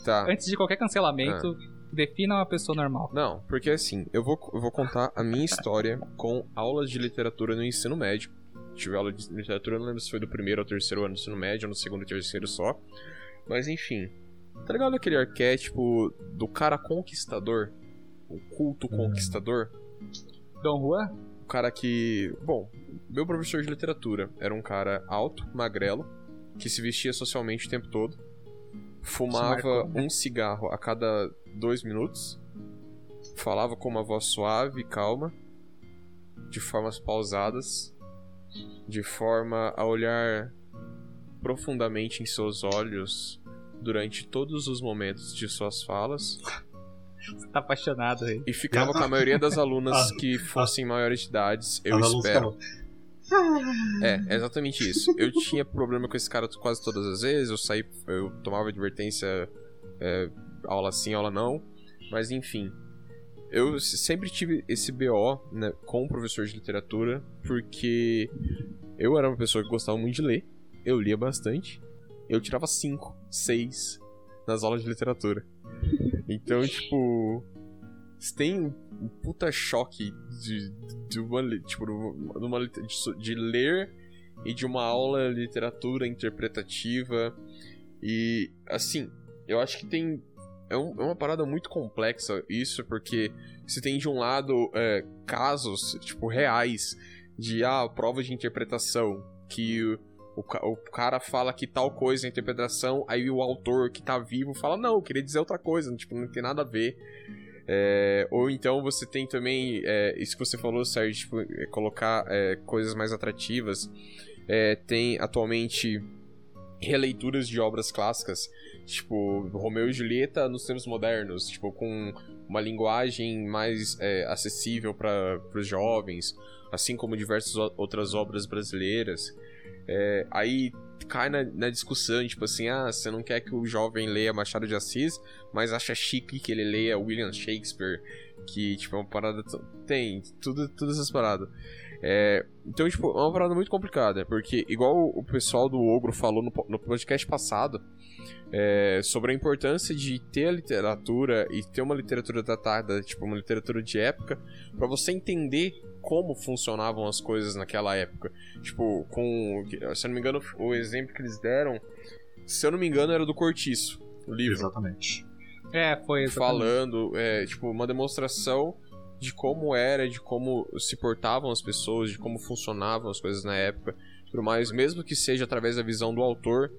Tá. Antes de qualquer cancelamento, ah. defina uma pessoa normal. Não, porque assim, eu vou, eu vou contar a minha história com aulas de literatura no ensino médio. Tive aula de literatura, não lembro se foi do primeiro ou terceiro ano do ensino médio, ou no segundo ou terceiro só. Mas enfim. Tá ligado aquele arquétipo do cara conquistador? O culto conquistador? Dom Juan? Cara que. Bom, meu professor de literatura era um cara alto, magrelo, que se vestia socialmente o tempo todo, fumava né? um cigarro a cada dois minutos, falava com uma voz suave e calma, de formas pausadas, de forma a olhar profundamente em seus olhos durante todos os momentos de suas falas. Você tá apaixonado aí. E ficava com a maioria das alunas ah. que fossem maiores de idades, eu espero. É, é exatamente isso. Eu tinha problema com esse cara quase todas as vezes. Eu saí, eu tomava advertência, é, aula sim, aula não. Mas enfim, eu sempre tive esse BO né, com o professor de literatura, porque eu era uma pessoa que gostava muito de ler, eu lia bastante, eu tirava 5, 6 nas aulas de literatura. Então, tipo, você tem um puta choque de, de uma, tipo, de, de ler e de uma aula de literatura interpretativa. E, assim, eu acho que tem. É, um, é uma parada muito complexa isso, porque você tem de um lado é, casos, tipo, reais de ah, prova de interpretação, que o, o, cara fala que tal coisa é interpretação, aí o autor que tá vivo fala, não, eu queria dizer outra coisa, tipo, não tem nada a ver. É, ou então você tem também, é, isso que você falou, Sérgio, tipo, é, colocar é, coisas mais atrativas. É, tem atualmente releituras de obras clássicas, tipo Romeu e Julieta nos tempos modernos, tipo com uma linguagem mais é, acessível para os jovens, assim como diversas outras obras brasileiras. É, aí cai na, na, discussão, tipo assim, ah, você não quer que o jovem leia Machado de Assis, mas acha chique que ele leia William Shakespeare, que, tipo, é uma parada... Tem, tudo, todas essas paradas. É, então, tipo, é uma parada muito complicada, porque igual o pessoal do Ogro falou no, no podcast passado, é, sobre a importância de ter a literatura e ter uma literatura datada, tipo, uma literatura de época, para você entender como funcionavam as coisas naquela época. Tipo, com. Se eu não me engano, o exemplo que eles deram, se eu não me engano, era do Cortiço, o livro. Exatamente. É, foi exatamente. Falando, é, tipo, uma demonstração de como era, de como se portavam as pessoas, de como funcionavam as coisas na época. Tudo mais, mesmo que seja através da visão do autor,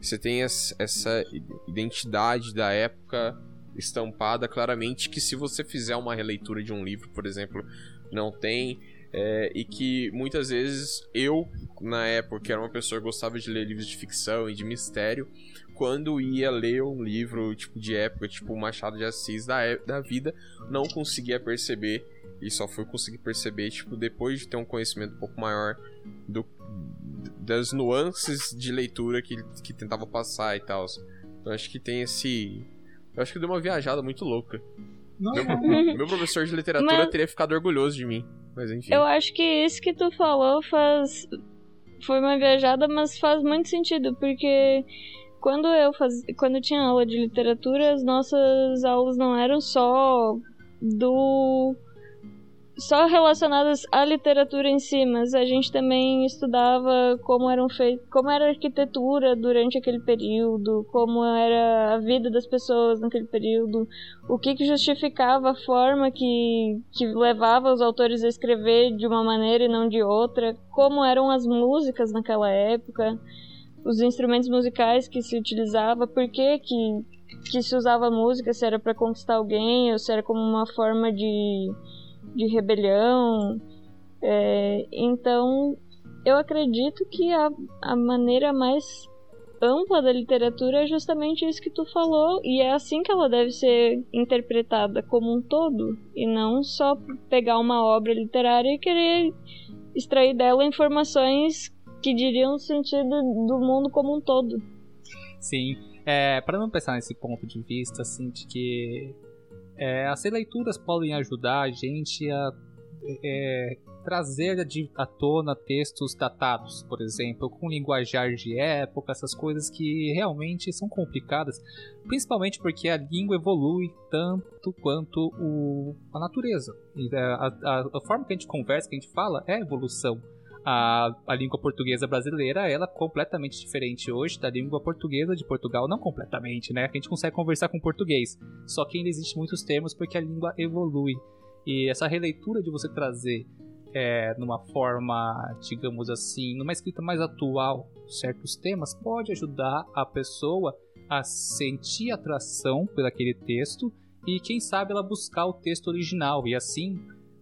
você tem essa identidade da época estampada claramente que se você fizer uma releitura de um livro, por exemplo, não tem. É, e que muitas vezes eu, na época, era uma pessoa que gostava de ler livros de ficção e de mistério, quando ia ler um livro tipo de época, tipo Machado de Assis da, é, da vida, não conseguia perceber e só fui conseguir perceber tipo depois de ter um conhecimento um pouco maior do, das nuances de leitura que que tentava passar e tal. Então acho que tem esse eu acho que deu uma viajada muito louca. Não, meu, não. meu professor de literatura Mas... teria ficado orgulhoso de mim. Mas enfim. Eu acho que isso que tu falou faz. Foi uma viajada, mas faz muito sentido, porque quando eu faz... quando eu tinha aula de literatura, as nossas aulas não eram só do só relacionadas à literatura em si, mas a gente também estudava como eram feitos, como era a arquitetura durante aquele período, como era a vida das pessoas naquele período, o que, que justificava a forma que, que levava os autores a escrever de uma maneira e não de outra, como eram as músicas naquela época, os instrumentos musicais que se utilizava, por que que, que se usava música, se era para conquistar alguém ou se era como uma forma de de rebelião. É, então, eu acredito que a, a maneira mais ampla da literatura é justamente isso que tu falou, e é assim que ela deve ser interpretada como um todo, e não só pegar uma obra literária e querer extrair dela informações que diriam sentido do mundo como um todo. Sim, é, para não pensar nesse ponto de vista, assim, de que é, as leituras podem ajudar a gente a é, trazer à tona textos datados, por exemplo, com linguajar de época, essas coisas que realmente são complicadas, principalmente porque a língua evolui tanto quanto o, a natureza. E é, a, a, a forma que a gente conversa, que a gente fala, é evolução a, a língua portuguesa brasileira ela é completamente diferente hoje da língua portuguesa de Portugal, não completamente, né? A gente consegue conversar com português, só que ainda existem muitos termos porque a língua evolui. E essa releitura de você trazer é, numa forma, digamos assim, numa escrita mais atual, certos temas, pode ajudar a pessoa a sentir atração por aquele texto e, quem sabe, ela buscar o texto original e assim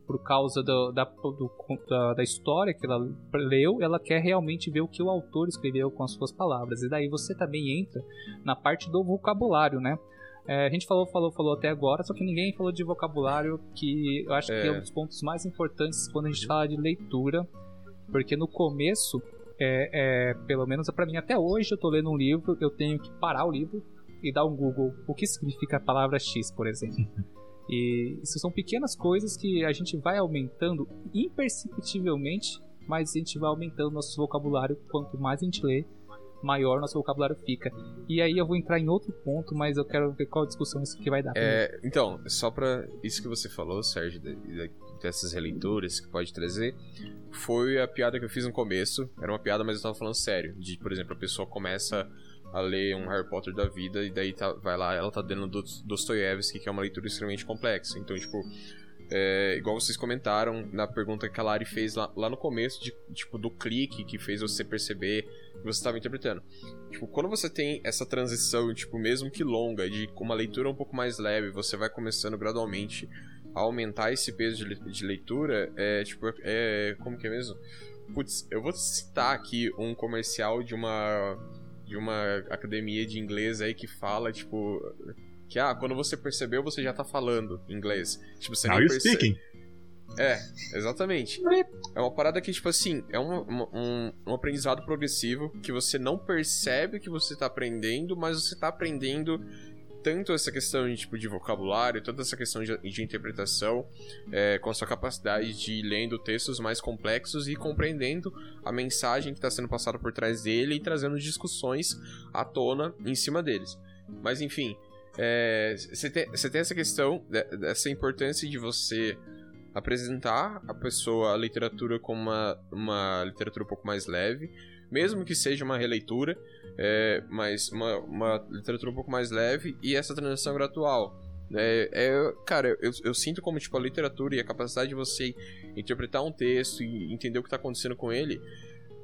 por causa do, da, do, da, da, história que ela leu, ela quer realmente ver o que o autor escreveu com as suas palavras. E daí você também entra na parte do vocabulário, né? É, a gente falou, falou, falou até agora, só que ninguém falou de vocabulário, que eu acho é. que é um dos pontos mais importantes quando a gente fala de leitura, porque no começo, é, é pelo menos para mim até hoje, eu tô lendo um livro, eu tenho que parar o livro e dar um Google o que significa a palavra X, por exemplo. [laughs] E isso são pequenas coisas que a gente vai aumentando imperceptivelmente mas a gente vai aumentando nosso vocabulário. Quanto mais a gente lê, maior nosso vocabulário fica. E aí eu vou entrar em outro ponto, mas eu quero ver qual discussão isso que vai dar. É, então, só pra isso que você falou, Sérgio, dessas releituras que pode trazer, foi a piada que eu fiz no começo. Era uma piada, mas eu tava falando sério. De, por exemplo, a pessoa começa a ler um Harry Potter da vida e daí tá, vai lá, ela tá dando Dostoiévski, que é uma leitura extremamente complexa. Então, tipo, é, igual vocês comentaram na pergunta que a Lari fez lá, lá no começo, de, tipo, do clique que fez você perceber que você estava interpretando. Tipo, quando você tem essa transição, tipo, mesmo que longa, de uma leitura um pouco mais leve, você vai começando gradualmente a aumentar esse peso de, de leitura, é, tipo, é, como que é mesmo? Putz, eu vou citar aqui um comercial de uma de uma academia de inglês aí que fala, tipo, que, ah, quando você percebeu, você já tá falando inglês. Tipo, você Now nem you're speaking. É, exatamente. É uma parada que, tipo assim, é um, um, um, aprendizado progressivo que você não percebe que você tá aprendendo, mas você tá aprendendo tanto essa questão de, tipo, de vocabulário, tanto essa questão de, de interpretação, é, com a sua capacidade de ir lendo textos mais complexos e compreendendo a mensagem que está sendo passada por trás dele e trazendo discussões à tona em cima deles. Mas enfim, você é, tem, tem essa questão, dessa importância de você apresentar a pessoa a literatura como uma, uma literatura um pouco mais leve, mesmo que seja uma releitura, é, mas uma, uma literatura um pouco mais leve e essa transição gradual. É, é, cara, eu, eu sinto como tipo, a literatura e a capacidade de você interpretar um texto e entender o que está acontecendo com ele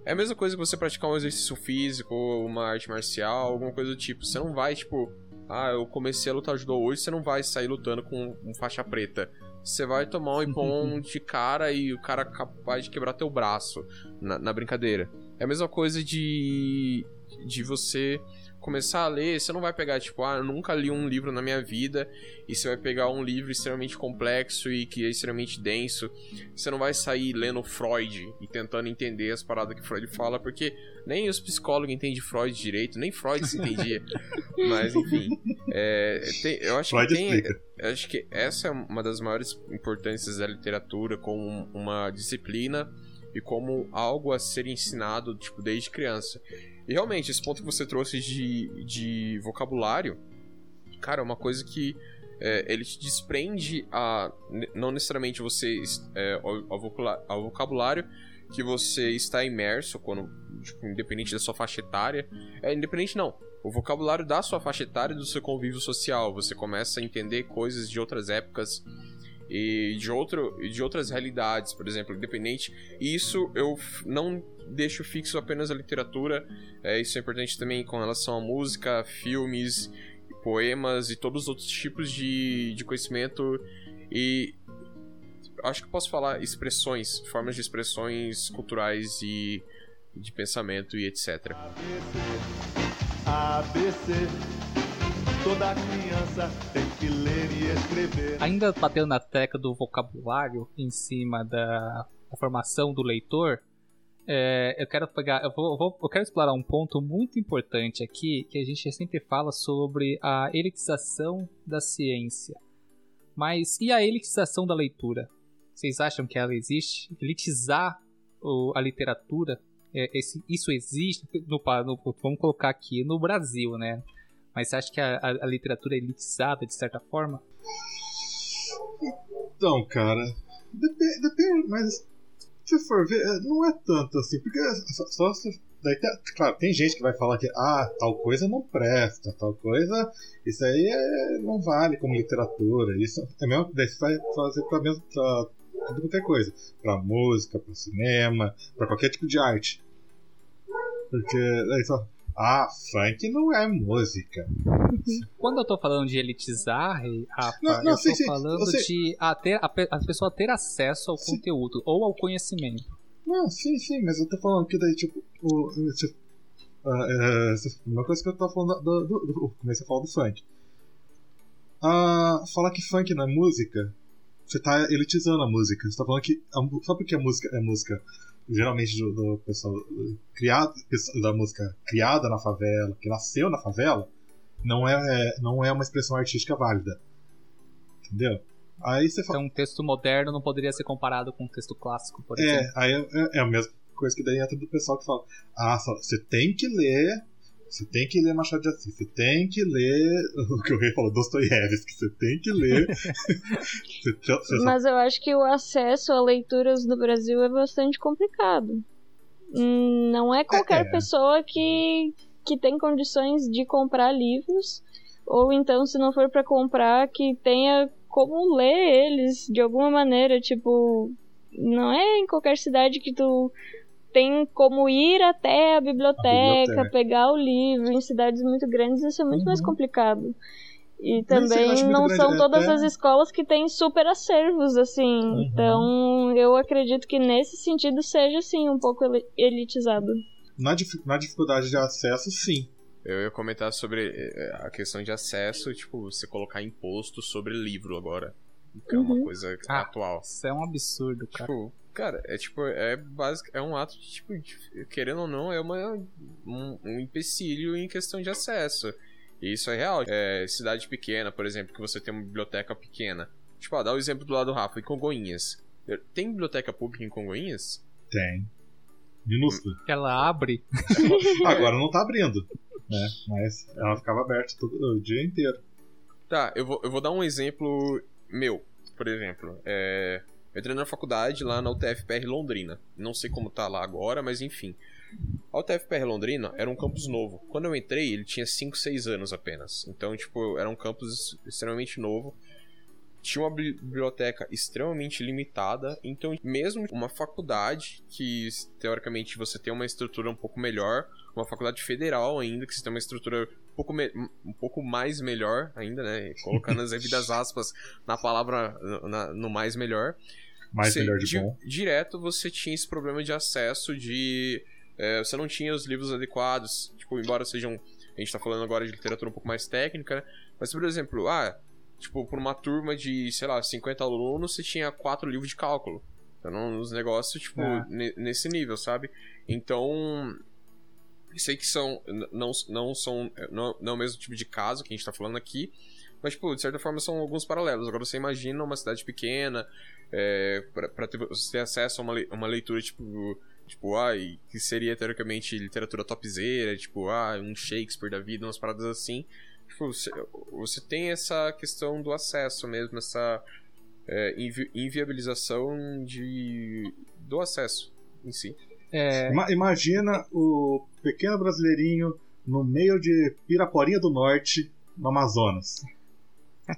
é a mesma coisa que você praticar um exercício físico, uma arte marcial, alguma coisa do tipo. Você não vai, tipo, ah, eu comecei a lutar judô hoje, você não vai sair lutando com um faixa preta. Você vai tomar um [laughs] ipom de cara e o cara é capaz de quebrar teu braço na, na brincadeira. É a mesma coisa de, de você começar a ler, você não vai pegar, tipo, ah, eu nunca li um livro na minha vida, e você vai pegar um livro extremamente complexo e que é extremamente denso. Você não vai sair lendo Freud e tentando entender as paradas que Freud fala, porque nem os psicólogos entendem Freud direito, nem Freud se entendia. [laughs] Mas, enfim, é, tem, eu acho Freud que tem. Eu acho que essa é uma das maiores importâncias da literatura como uma disciplina e como algo a ser ensinado, tipo, desde criança. E realmente, esse ponto que você trouxe de, de vocabulário, cara, é uma coisa que é, ele te desprende a. Não necessariamente você. É, ao, ao vocabulário que você está imerso, quando, tipo, independente da sua faixa etária. É, independente não. O vocabulário da sua faixa etária e do seu convívio social. Você começa a entender coisas de outras épocas e de, outro, de outras realidades, por exemplo, independente. Isso eu não deixo fixo apenas a literatura, é, isso é importante também com relação à música, filmes, poemas e todos os outros tipos de, de conhecimento. E acho que posso falar expressões, formas de expressões culturais e de pensamento e etc. ABC, ABC. Toda criança tem que ler e escrever. Ainda batendo na tecla do vocabulário em cima da, formação do leitor, é, eu quero pegar, eu, vou, eu, vou, eu quero explorar um ponto muito importante aqui que a gente sempre fala sobre a elitização da ciência. Mas e a elitização da leitura? Vocês acham que ela existe? Elitizar o, a literatura? É, esse, isso existe? No, no, vamos colocar aqui no Brasil, né? Mas você acha que a, a, a literatura é elitizada de certa forma? Então, cara, depende, depende, mas se for ver, é, não é tanto assim, porque só, só daí, claro, tem gente que vai falar que ah, tal coisa não presta, tal coisa, isso aí é, não vale como literatura, isso é mesmo, daí você vai fazer para mesmo pra qualquer coisa, para música, para cinema, para qualquer tipo de arte. Porque daí só, ah, funk não é música. Quando eu tô falando de elitizar, Rafa, não, não, eu sim, tô sim, falando de a, ter, a, a, pessoa ter acesso ao sim. conteúdo ou ao conhecimento. Não, sim, sim, mas eu tô falando que daí, tipo, o, tipo uh, uma coisa que eu tô falando do, do, do, comecei a falar do funk. Uh, falar que funk não é música, você tá elitizando a música. Você tá falando que. A, só porque a música é música geralmente do, do pessoal criado da música criada na favela, que nasceu na favela, não é, não é uma expressão artística válida. Entendeu? Aí você fala... Então, um texto moderno não poderia ser comparado com um texto clássico, por é, exemplo. Aí é, é a mesma coisa que daí entra do pessoal que fala: ah, você tem que ler. Você tem que ler Machado de Assis, você tem que ler [laughs] o que o rei falou, Dostoiévski, você tem que ler. [laughs] Mas eu acho que o acesso a leituras no Brasil é bastante complicado. Hum, não é qualquer é. pessoa que, que tem condições de comprar livros, ou então, se não for para comprar, que tenha como ler eles de alguma maneira. Tipo, não é em qualquer cidade que tu tem como ir até a biblioteca, a biblioteca. pegar o livro. Em cidades muito grandes isso é muito uhum. mais complicado. E também não são grande, todas até... as escolas que têm super acervos, assim. Uhum. Então, eu acredito que nesse sentido seja, assim, um pouco elitizado. Na, na dificuldade de acesso, sim. Eu ia comentar sobre eh, a questão de acesso, tipo, você colocar imposto sobre livro agora. Que é uma uhum. coisa ah, atual. Isso é um absurdo, cara. Tipo, cara, é tipo, é básico, é um ato de, tipo, de, querendo ou não, é uma, um, um empecilho em questão de acesso. E isso é real. É, cidade pequena, por exemplo, que você tem uma biblioteca pequena. Tipo, ó, dá o exemplo do lado do Rafa, em Congonhas. Tem biblioteca pública em Congonhas? Tem. Minúscula. [laughs] Ela abre. [laughs] Agora não tá abrindo né? Mas ela ficava aberta todo, o dia inteiro. Tá, eu vou, eu vou dar um exemplo meu, por exemplo. É, eu entrei na faculdade lá na UTFPR Londrina. Não sei como tá lá agora, mas enfim. A UTFPR Londrina era um campus novo. Quando eu entrei, ele tinha 5, 6 anos apenas. Então, tipo, era um campus extremamente novo. Tinha uma biblioteca extremamente limitada. Então, mesmo uma faculdade que, teoricamente, você tem uma estrutura um pouco melhor, uma faculdade federal ainda, que você tem uma estrutura um pouco, um pouco mais melhor ainda, né? Colocando as devidas [laughs] aspas na palavra, na, no mais melhor. Mais melhor de bom. Direto você tinha esse problema de acesso de... É, você não tinha os livros adequados, tipo, embora sejam... A gente tá falando agora de literatura um pouco mais técnica, né? Mas, por exemplo, ah, tipo, por uma turma de, sei lá, 50 alunos, você tinha quatro livros de cálculo. Então, os negócios, tipo, é. nesse nível, sabe? Então, sei que são não, não são não, não é o mesmo tipo de caso que a gente tá falando aqui, mas tipo, de certa forma são alguns paralelos. Agora você imagina uma cidade pequena, é, para ter, ter acesso a uma, uma leitura tipo tipo, ah, que seria teoricamente literatura topzera, tipo, ah, um Shakespeare da vida, umas paradas assim. Tipo, você, você tem essa questão do acesso mesmo, essa é, invi inviabilização de, do acesso em si. É... Imagina o pequeno brasileirinho no meio de Piraporinha do Norte, no Amazonas.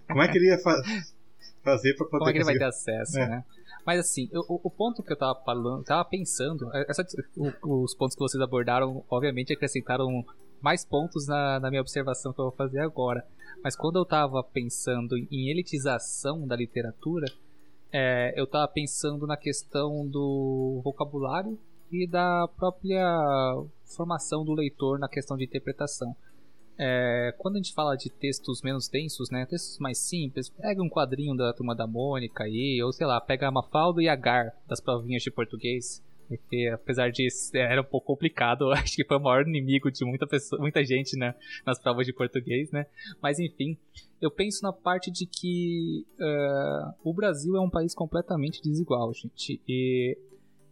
Como é que ele ia fa fazer para poder Como é que ele vai ter acesso, é. né? Mas assim, o, o, ponto que eu tava falando, tava pensando, é, essa, o, os pontos que vocês abordaram, obviamente acrescentaram mais pontos na, na minha observação que eu vou fazer agora. Mas quando eu tava pensando em elitização da literatura, é, eu tava pensando na questão do vocabulário e da própria formação do leitor na questão de interpretação. É, quando a gente fala de textos menos densos, né, textos mais simples, pega um quadrinho da Turma da Mônica aí, ou sei lá, pega a Mafalda e a Gar das provinhas de português, que apesar disso era um pouco complicado, [laughs] acho que foi o maior inimigo de muita, pessoa, muita gente né, nas provas de português, né? Mas enfim, eu penso na parte de que uh, o Brasil é um país completamente desigual, gente, e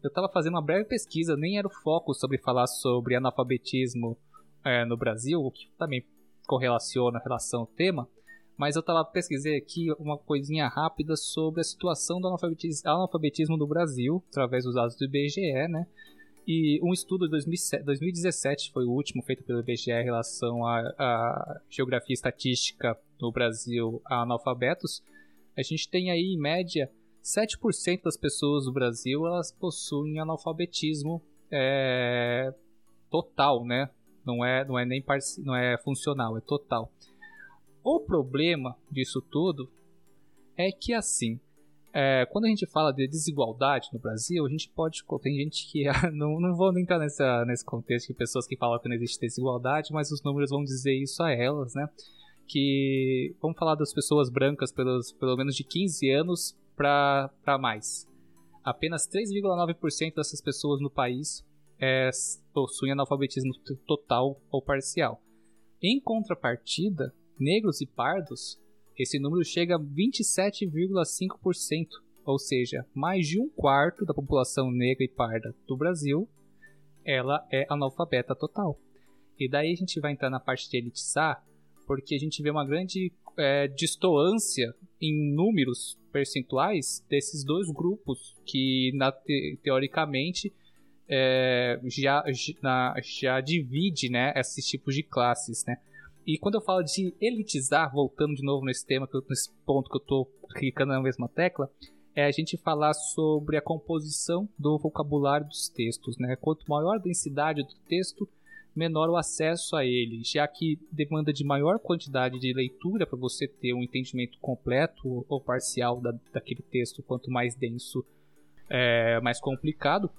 eu estava fazendo uma breve pesquisa, nem era o foco sobre falar sobre analfabetismo é, no Brasil, o que também correlaciona a relação ao tema, mas eu estava pesquisei aqui uma coisinha rápida sobre a situação do analfabetismo, no Brasil, através dos dados do IBGE, né? E um estudo de 2017 foi o último feito pelo IBGE em relação à geografia estatística no Brasil a analfabetos. A gente tem aí, em média, 7% das pessoas do Brasil elas possuem analfabetismo é, total, né? Não é, não é nem não é funcional, é total. O problema disso tudo é que assim, é, quando a gente fala de desigualdade no Brasil, a gente pode. Tem gente que. [laughs] Não, não vou entrar nessa, nesse contexto de pessoas que falam que não existe desigualdade, mas os números vão dizer isso a elas, né? Que. Vamos falar das pessoas brancas pelos, pelo menos de 15 anos para mais. Apenas 3,9% dessas pessoas no país é, possuem analfabetismo total ou parcial. Em contrapartida, negros e pardos esse número chega a 27,5%, ou seja, mais de um quarto da população negra e parda do Brasil, ela é analfabeta total. E daí a gente vai entrar na parte de elitizar, porque a gente vê uma grande é, distoância em números percentuais desses dois grupos que na, te, teoricamente é, já, já, divide né, esses tipos de classes, né? E quando eu falo de elitizar, voltando de novo nesse tema, nesse ponto que eu estou clicando na mesma tecla, é a gente falar sobre a composição do vocabulário dos textos. Né? Quanto maior a densidade do texto, menor o acesso a ele, já que demanda de maior quantidade de leitura para você ter um entendimento completo ou parcial da, daquele texto, quanto mais denso, é, mais complicado.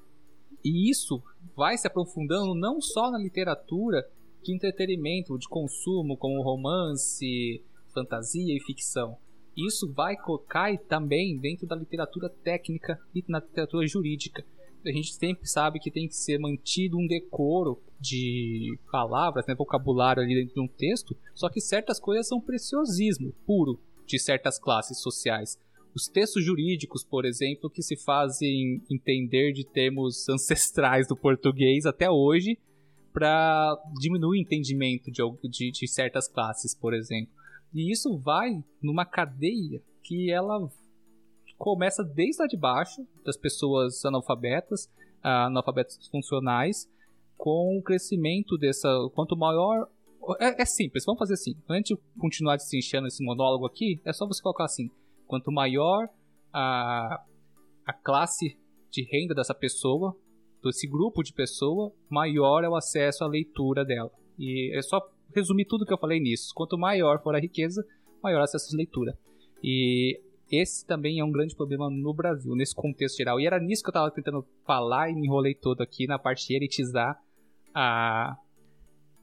E isso vai se aprofundando não só na literatura de entretenimento, de consumo, como romance, fantasia e ficção. Isso vai cai também dentro da literatura técnica e na literatura jurídica. A gente sempre sabe que tem que ser mantido um decoro de palavras, né, vocabulário ali dentro de um texto, só que certas coisas são preciosismo puro de certas classes sociais. Os textos jurídicos, por exemplo, que se fazem entender de termos [laughs] ancestrais do português até hoje, para diminuir o entendimento de, de, de certas classes, por exemplo. E isso vai numa cadeia que ela começa desde lá de baixo, das pessoas analfabetas, analfabetas funcionais, com o crescimento dessa. Quanto maior. É, é, simples, vamos fazer assim. Antes de continuar desinchando esse monólogo aqui, é só você colocar assim: quanto maior a, a classe de renda dessa pessoa, desse grupo de pessoa, maior é o acesso à leitura dela. E é só resumir tudo que eu falei nisso. Quanto maior for a riqueza, maior acesso à leitura. E esse também é um grande problema no Brasil, nesse contexto geral. E era nisso que eu estava tentando falar e me enrolei todo aqui na parte de elitizar a,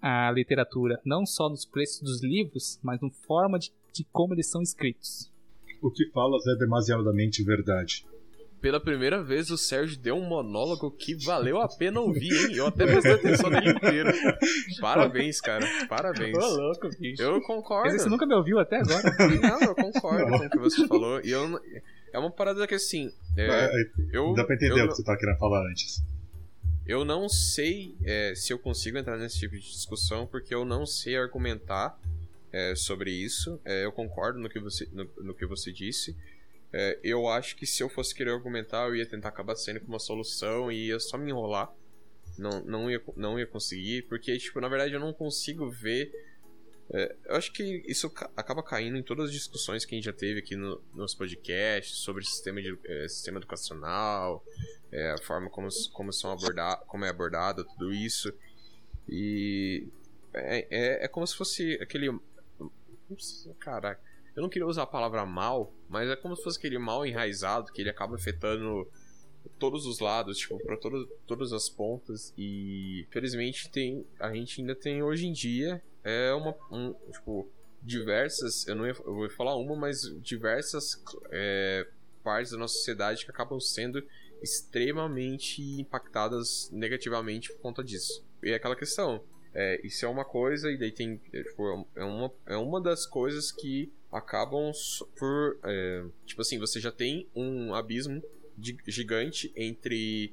a literatura. Não só nos preços dos livros, mas na forma de, de como eles são escritos. O que falas é demasiadamente verdade pela primeira vez o Sérgio deu um monólogo que valeu a pena ouvir, hein? Eu até prestei atenção nele inteiro. Parabéns, cara. Parabéns. Ô, louco, bicho. Eu concordo. Mas você nunca me ouviu até agora? Não, eu concordo com o que você falou. E eu, é uma parada que assim. É, eu, Dá pra entender eu, o que você tá querendo falar antes. Eu não sei é, se eu consigo entrar nesse tipo de discussão, porque eu não sei argumentar é, sobre isso. É, eu concordo no que você, no, no que você disse. É, eu acho que se eu fosse querer argumentar, eu ia tentar acabar sendo com uma solução e ia só me enrolar. Não, não, ia, não ia conseguir, porque, tipo, na verdade eu não consigo ver. É, eu acho que isso acaba caindo em todas as discussões que a gente já teve aqui no, nos podcasts sobre sistema, de, é, sistema educacional, é, a forma como, como, são abordar, como é abordado tudo isso. E é, é, é como se fosse aquele. Caraca eu não queria usar a palavra mal, mas é como se fosse aquele mal enraizado que ele acaba afetando todos os lados, tipo, para todas as pontas. E felizmente tem, a gente ainda tem hoje em dia é uma, um, tipo, diversas, eu não ia, eu vou falar uma, mas diversas é, partes da nossa sociedade que acabam sendo extremamente impactadas negativamente por conta disso. E é aquela questão, é, isso é uma coisa, e daí tem. É, tipo, é, uma, é uma das coisas que acabam por. É, tipo assim, você já tem um abismo gigante entre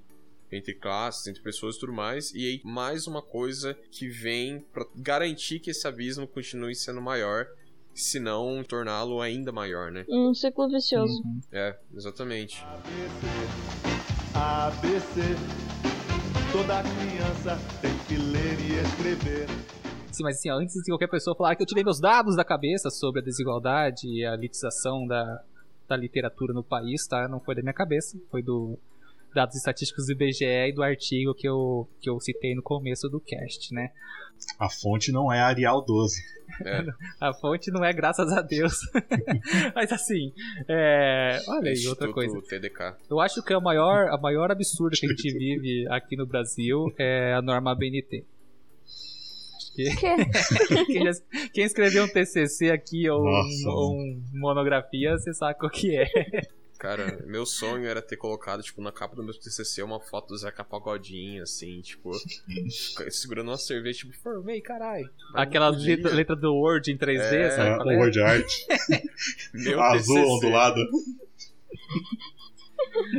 entre classes, entre pessoas e tudo mais, e aí mais uma coisa que vem para garantir que esse abismo continue sendo maior, se não torná-lo ainda maior, né? Um ciclo vicioso. Uhum. É, exatamente. ABC, ABC, toda criança tem que ler e escrever. Sim, mas assim, antes de qualquer pessoa falar que eu tirei meus dados da cabeça sobre a desigualdade e a elitização da, da literatura no país, tá? Não foi da minha cabeça, foi do dados estatísticos do IBGE e do artigo que eu, que eu citei no começo do cast, né? A fonte não é Arial 12. É. [laughs] a fonte não é graças a Deus. [laughs] Mas assim, é... olha aí, outra coisa. TDK. Eu acho que a maior, a maior absurdo que a gente vive aqui no Brasil é a norma BNT. [laughs] quem, escreveu um TCC aqui ou, um, ou um monografia, você sabe o que é. Cara, meu sonho era ter colocado, tipo, na capa do meu TCC uma foto do Zeca Pagodinho, assim, tipo, [laughs] segurando uma cerveja, tipo, formei, caralho. Aquela letra, letra, do Word em 3D, é, sabe? É, o Word Art. [laughs] Azul, TCC. ondulado.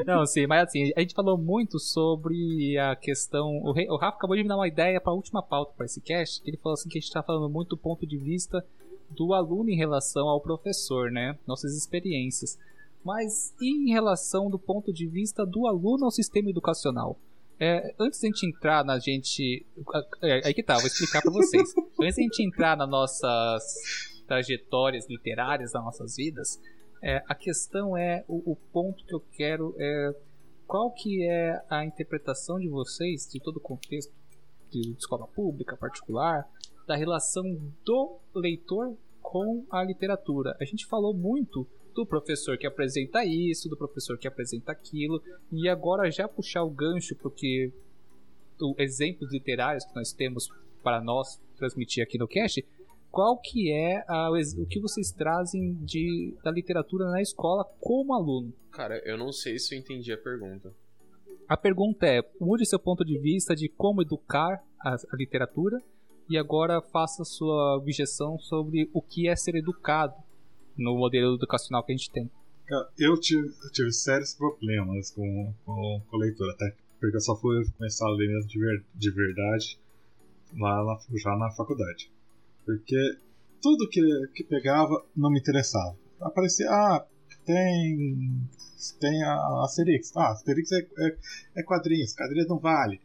Não, sim, mas assim, a gente falou muito sobre a questão. O, Rei, o Rafa acabou de me dar uma ideia para a última pauta para esse cast, que ele falou assim que a gente está falando muito do ponto de vista do aluno em relação ao professor, né? Nossas experiências. Mas e em relação do ponto de vista do aluno ao sistema educacional? É, antes da gente entrar na gente. É, aí que tá, vou explicar para vocês. [laughs] antes da gente entrar nas nossas trajetórias literárias das nossas vidas, é, a questão é, o, o, ponto que eu quero é qual que é a interpretação de vocês, de todo o contexto de escola pública, particular, da relação do leitor com a literatura. A gente falou muito do professor que apresenta isso, do professor que apresenta aquilo, e agora já puxar o gancho porque o exemplos literários que nós temos para nós transmitir aqui no cast, qual que é a, o que vocês trazem de, da literatura na escola como aluno? Cara, eu não sei se eu entendi a pergunta. A pergunta é: mude seu ponto de vista de como educar a, a literatura e agora faça sua objeção sobre o que é ser educado no modelo educacional que a gente tem. Eu tive, eu tive sérios problemas com, com, com leitura, até porque eu só fui começar a ler mesmo de, ver, de verdade lá na, já na faculdade. Porque tudo que, que pegava não me interessava. Aparecia, ah, tem. Tem a Asterix. Ah, Asterix é, é, é quadrinhos, quadrinhos não vale.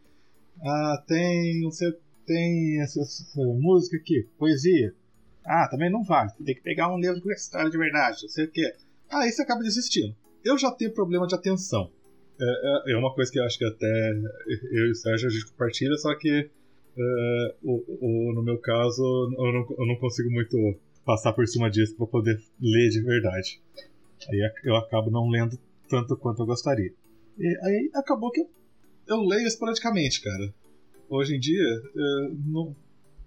Ah, tem. Não sei, tem essa, música aqui, poesia. Ah, também não vale. Tem que pegar um livro história de verdade, não sei o que. Ah, isso acaba desistindo. Eu já tenho problema de atenção. É, é, é uma coisa que eu acho que até eu e o Sérgio a gente compartilha, só que Uh, o, o, no meu caso, eu não, eu não consigo muito passar por cima disso para poder ler de verdade. Aí eu acabo não lendo tanto quanto eu gostaria. E aí acabou que eu, eu leio esporadicamente, cara. Hoje em dia, uh, não,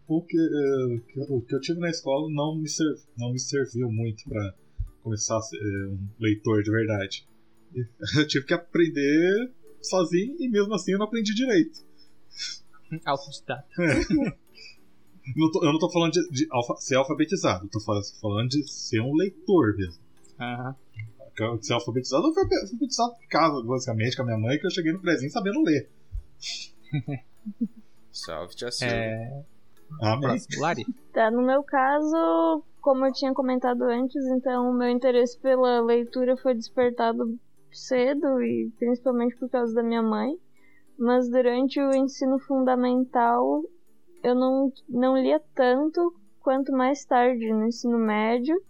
o, que, uh, o que eu tive na escola não me, serv, não me serviu muito para começar a ser um leitor de verdade. [laughs] Eu tive que aprender sozinho e mesmo assim eu não aprendi direito. Autodidata. É. Não tô, eu não tô falando de, de alfa, ser alfabetizado, eu tô falando de ser um leitor mesmo. Aham. Uhum. Ser alfabetizado, eu fui alfabetizado em casa, basicamente, com a minha mãe, que eu cheguei no prezinho sabendo ler. [laughs] Salve, tia Silvia. É... Amém. Lari. Tá, no meu caso, como eu tinha comentado antes, então o meu interesse pela leitura foi despertado cedo e principalmente por causa da minha mãe mas durante o ensino fundamental eu não, não lia tanto quanto mais tarde no ensino médio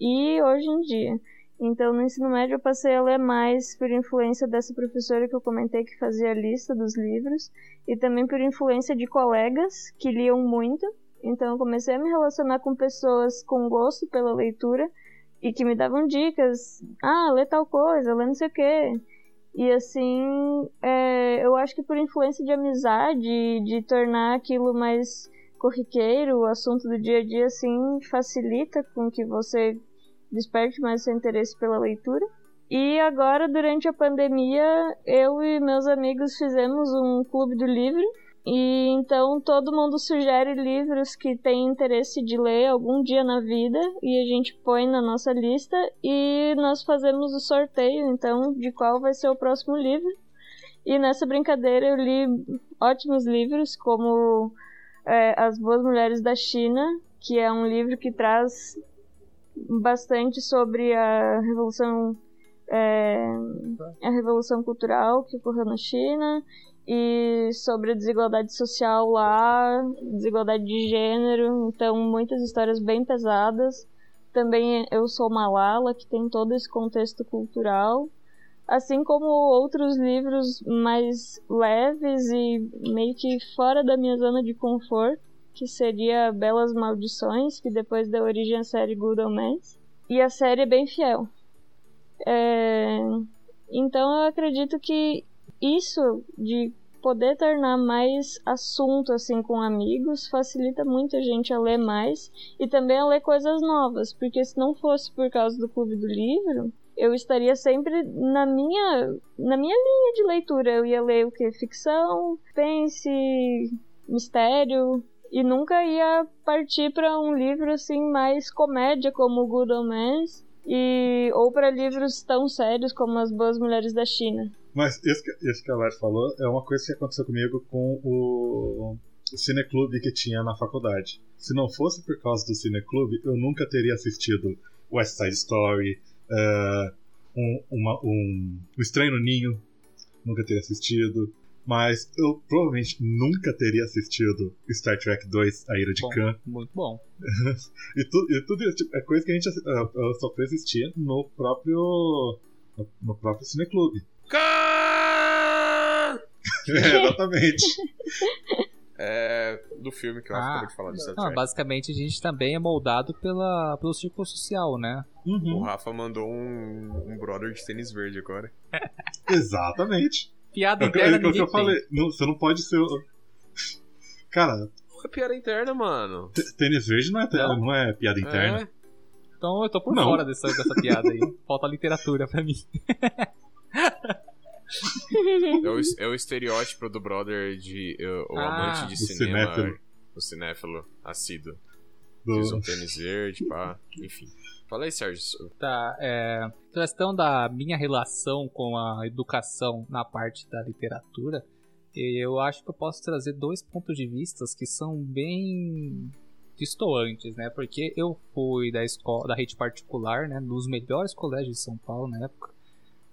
e hoje em dia. Então, no ensino médio, eu passei a ler mais por influência dessa professora que eu comentei que fazia a lista dos livros, e também por influência de colegas que liam muito. Então, eu comecei a me relacionar com pessoas com gosto pela leitura e que me davam dicas: ah, lê tal coisa, lê não sei o quê. E assim, é, eu acho que por influência de amizade, de tornar aquilo mais corriqueiro, o assunto do dia a dia, assim, facilita com que você desperte mais seu interesse pela leitura. E agora, durante a pandemia, eu e meus amigos fizemos um clube do livro e então todo mundo sugere livros que tem interesse de ler algum dia na vida e a gente põe na nossa lista e nós fazemos o sorteio então de qual vai ser o próximo livro. E nessa brincadeira eu li ótimos livros como é, As Boas Mulheres da China, que é um livro que traz bastante sobre a revolução é, a revolução cultural que ocorreu na China e sobre a desigualdade social lá, desigualdade de gênero, então muitas histórias bem pesadas. Também Eu Sou Malala, que tem todo esse contexto cultural, assim como outros livros mais leves e meio que fora da minha zona de conforto, que seria Belas Maldições, que depois deu origem à série Good Omens. E a série é bem fiel. É... Então eu acredito que isso de poder tornar mais assunto assim com amigos facilita muito a gente a ler mais e também a ler coisas novas, porque se não fosse por causa do clube do livro, eu estaria sempre na minha na minha linha de leitura. Eu ia ler o que ficção, pense, mistério e nunca ia partir para um livro assim mais comédia como Good Omens e ou para livros tão sérios como As Boas Mulheres da China. Mas isso que, isso que a Lari falou é uma coisa que aconteceu comigo com o, o cineclube que tinha na faculdade. Se não fosse por causa do cineclube, eu nunca teria assistido West Side Story, uh, um, uma, um, um Estranho Ninho, nunca teria assistido. Mas eu provavelmente nunca teria assistido Star Trek 2 A Ira de bom, Khan. Muito bom. [laughs] e, tu, e tudo isso tipo, é coisa que a gente uh, só foi assistir no próprio. no, no próprio Cineclube. Khan! [laughs] é, exatamente. [laughs] é, do filme que eu ah, acabei de falar de Star Trek. Não, basicamente a gente também é moldado pela, pelo círculo social, né? Uhum. O Rafa mandou um, um brother de tênis verde agora. Exatamente. Piada interna. É o que eu falei. Não, você não pode ser. Cara. É piada interna, mano. Tênis verde não é, não. não é piada interna. É. Então eu tô por não. fora dessa, dessa piada aí. [laughs] Falta literatura pra mim. [laughs] [laughs] É o, é o estereótipo do brother de. Uh, o ah, amante de cinema. Cinéfilo. O cinéfilo assíduo. Do... Diz um tênis verde, pá. Enfim. Fala aí, Sérgio. Tá, é. Questão da minha relação com a educação na parte da literatura, eu acho que eu posso trazer dois pontos de vista que são bem distoantes, né? Porque eu fui da escola, da rede particular, né? Dos melhores colégios de São Paulo na época,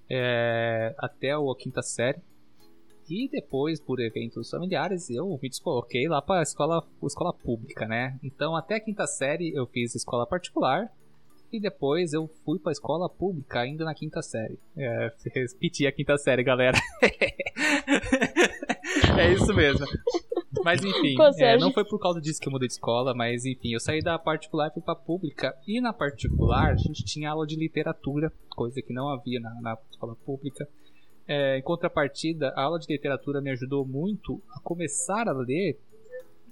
é, até a quinta série. E depois, por eventos familiares, eu me descoloquei lá para escola, escola pública, né? Então, até a quinta série eu fiz escola particular e depois eu fui pra escola pública ainda na quinta série. É, [laughs] repeti a quinta série, galera. [laughs] é isso mesmo. Mas enfim, é, não foi por causa disso que eu mudei de escola, mas enfim, eu saí da particular e fui pra pública. E na particular, a gente tinha aula de literatura, coisa que não havia na, na escola pública. É, em contrapartida, a aula de literatura me ajudou muito a começar a ler,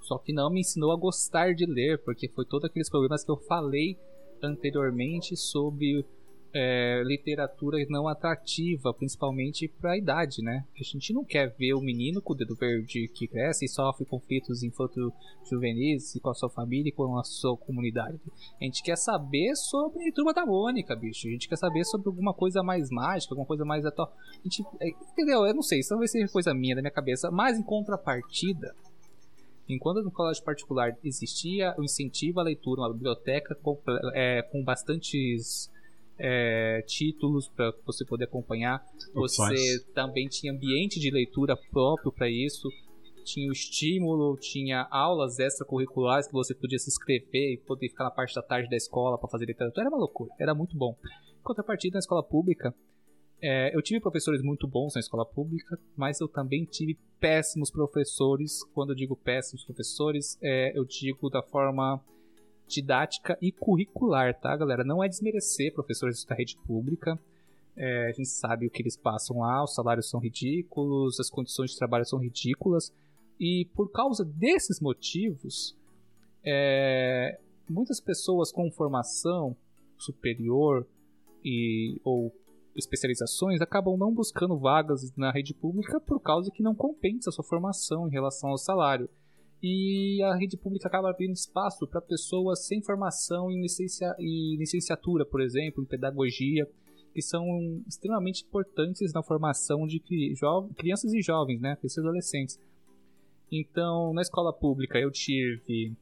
só que não me ensinou a gostar de ler, porque foi todos aqueles problemas que eu falei anteriormente sobre é, literatura não atrativa, principalmente para a idade, né? A gente não quer ver o menino com o dedo verde que cresce e sofre conflitos infanto-juvenis com a sua família e com a sua comunidade. A gente quer saber sobre Turma da Mônica, bicho. A gente quer saber sobre alguma coisa mais mágica, alguma coisa mais atual. A gente, é, entendeu? Eu não sei, isso vai ser coisa minha, da minha cabeça. Mas em contrapartida, Enquanto no colégio particular existia o incentivo à leitura, uma biblioteca com, é, com bastantes é, títulos para você poder acompanhar, você também tinha ambiente de leitura próprio para isso, tinha o estímulo, tinha aulas extracurriculares que você podia se inscrever e poder ficar na parte da tarde da escola para fazer literatura. Era uma loucura, era muito bom. Em contrapartida, na escola pública, é, eu tive professores muito bons na escola pública, mas eu também tive péssimos professores. Quando eu digo péssimos professores, é, eu digo da forma didática e curricular, tá, galera? Não é desmerecer professores da rede pública. É, a gente sabe o que eles passam lá, os salários são ridículos, as condições de trabalho são ridículas. E por causa desses motivos, é, muitas pessoas com formação superior e, ou especializações acabam não buscando vagas na rede pública por causa que não compensa a sua formação em relação ao salário. E a rede pública acaba abrindo espaço para pessoas sem formação em, licencia licenciatura, por exemplo, em pedagogia, que são extremamente importantes na formação de crianças e jovens, né, crianças e adolescentes. Então, na escola pública eu tive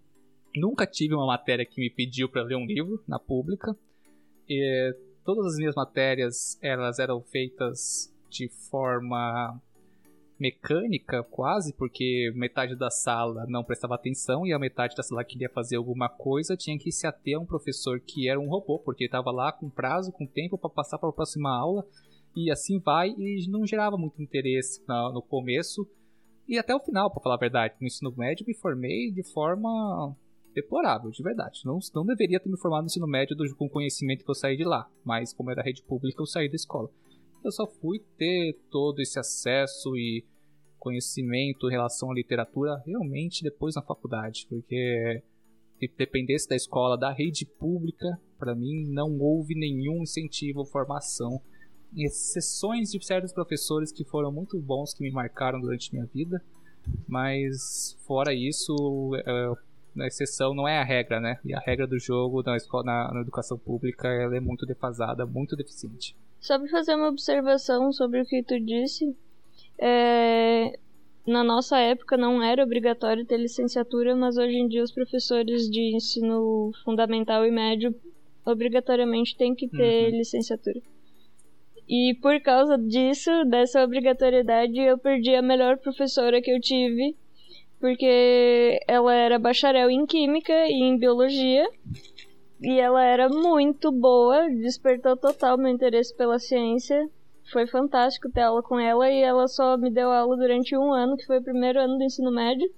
nunca tive uma matéria que me pediu para ler um livro na pública. E todas as minhas matérias elas eram feitas de forma mecânica quase, porque metade da sala não prestava atenção e a metade da sala queria fazer alguma coisa, tinha que se ater a um professor que era um robô, porque estava lá com prazo, com tempo para passar para a próxima aula e assim vai e não gerava muito interesse no começo e até o final, para falar a verdade. No ensino médio me formei de forma deplorável, de verdade. Não, não deveria ter me formado no ensino médio do, com conhecimento que eu saí de lá, mas como era rede pública, eu saí da escola. Eu só fui ter todo esse acesso e conhecimento em relação à literatura realmente depois na faculdade, porque dependesse da escola, da rede pública, para mim não houve nenhum incentivo ou formação. Exceções de certos professores que foram muito bons, que me marcaram durante minha vida, mas fora isso, é, a exceção não é a regra, né? E a regra do jogo na, escola, na, na educação pública ela é muito defasada, muito deficiente. Só para fazer uma observação sobre o que tu disse, é, na nossa época não era obrigatório ter licenciatura, mas hoje em dia os professores de ensino fundamental e médio obrigatoriamente têm que ter uhum. licenciatura. E por causa disso, dessa obrigatoriedade, eu perdi a melhor professora que eu tive, porque ela era bacharel em química e em biologia, e ela era muito boa, despertou total meu interesse pela ciência. Foi fantástico ter aula com ela e ela só me deu aula durante um ano, que foi o primeiro ano do ensino médio,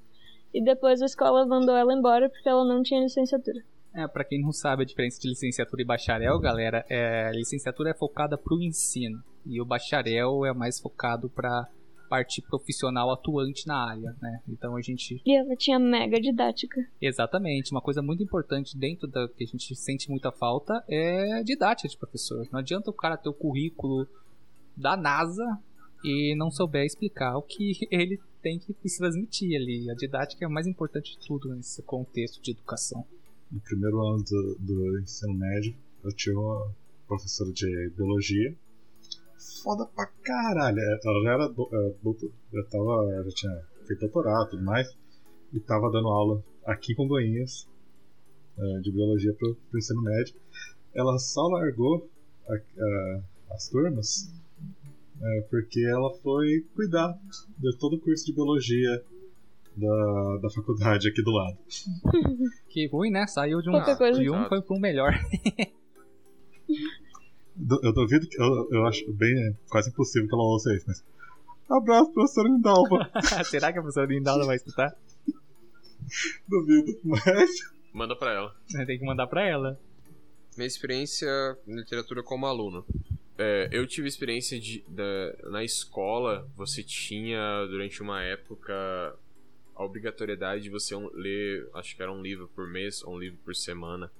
e depois a escola mandou ela embora porque ela não tinha licenciatura. É, para quem não sabe a diferença de licenciatura e bacharel, galera, é, a licenciatura é focada para o ensino e o bacharel é mais focado para parte profissional atuante na área, né? Então a gente E ela tinha mega didática. Exatamente, uma coisa muito importante dentro da que a gente sente muita falta é a didática de professor. Não adianta o cara ter o currículo da NASA e não souber explicar o que [laughs] ele tem que transmitir ali. A didática é o mais importante de tudo nesse contexto de educação no primeiro ano do, do ensino médio, eu tinha uma professora de biologia. Foda pra caralho. É, ela já era do, é, doutor, já, tava, já tinha feito doutorado e tudo mais. E tava dando aula aqui com Goiás é, de biologia pro, pro ensino médio. Ela só largou a, a, as turmas é, porque ela foi cuidar de todo o curso de biologia da, da faculdade aqui do lado. [laughs] Que ruim, né? Saiu de um, de um foi um melhor. [laughs] eu duvido que. Eu, eu acho bem é, quase impossível que ela ouça isso, mas. Abraço, professora Lindalva. [laughs] Será que a professora Lindalva vai escutar? [laughs] Duvido, mas. Manda pra ela. Tem que mandar pra ela. Minha experiência em literatura como aluno. É, eu tive experiência de, da, na escola, você tinha durante uma época a obrigatoriedade de você ler, acho que era um livro por mês ou um livro por semana.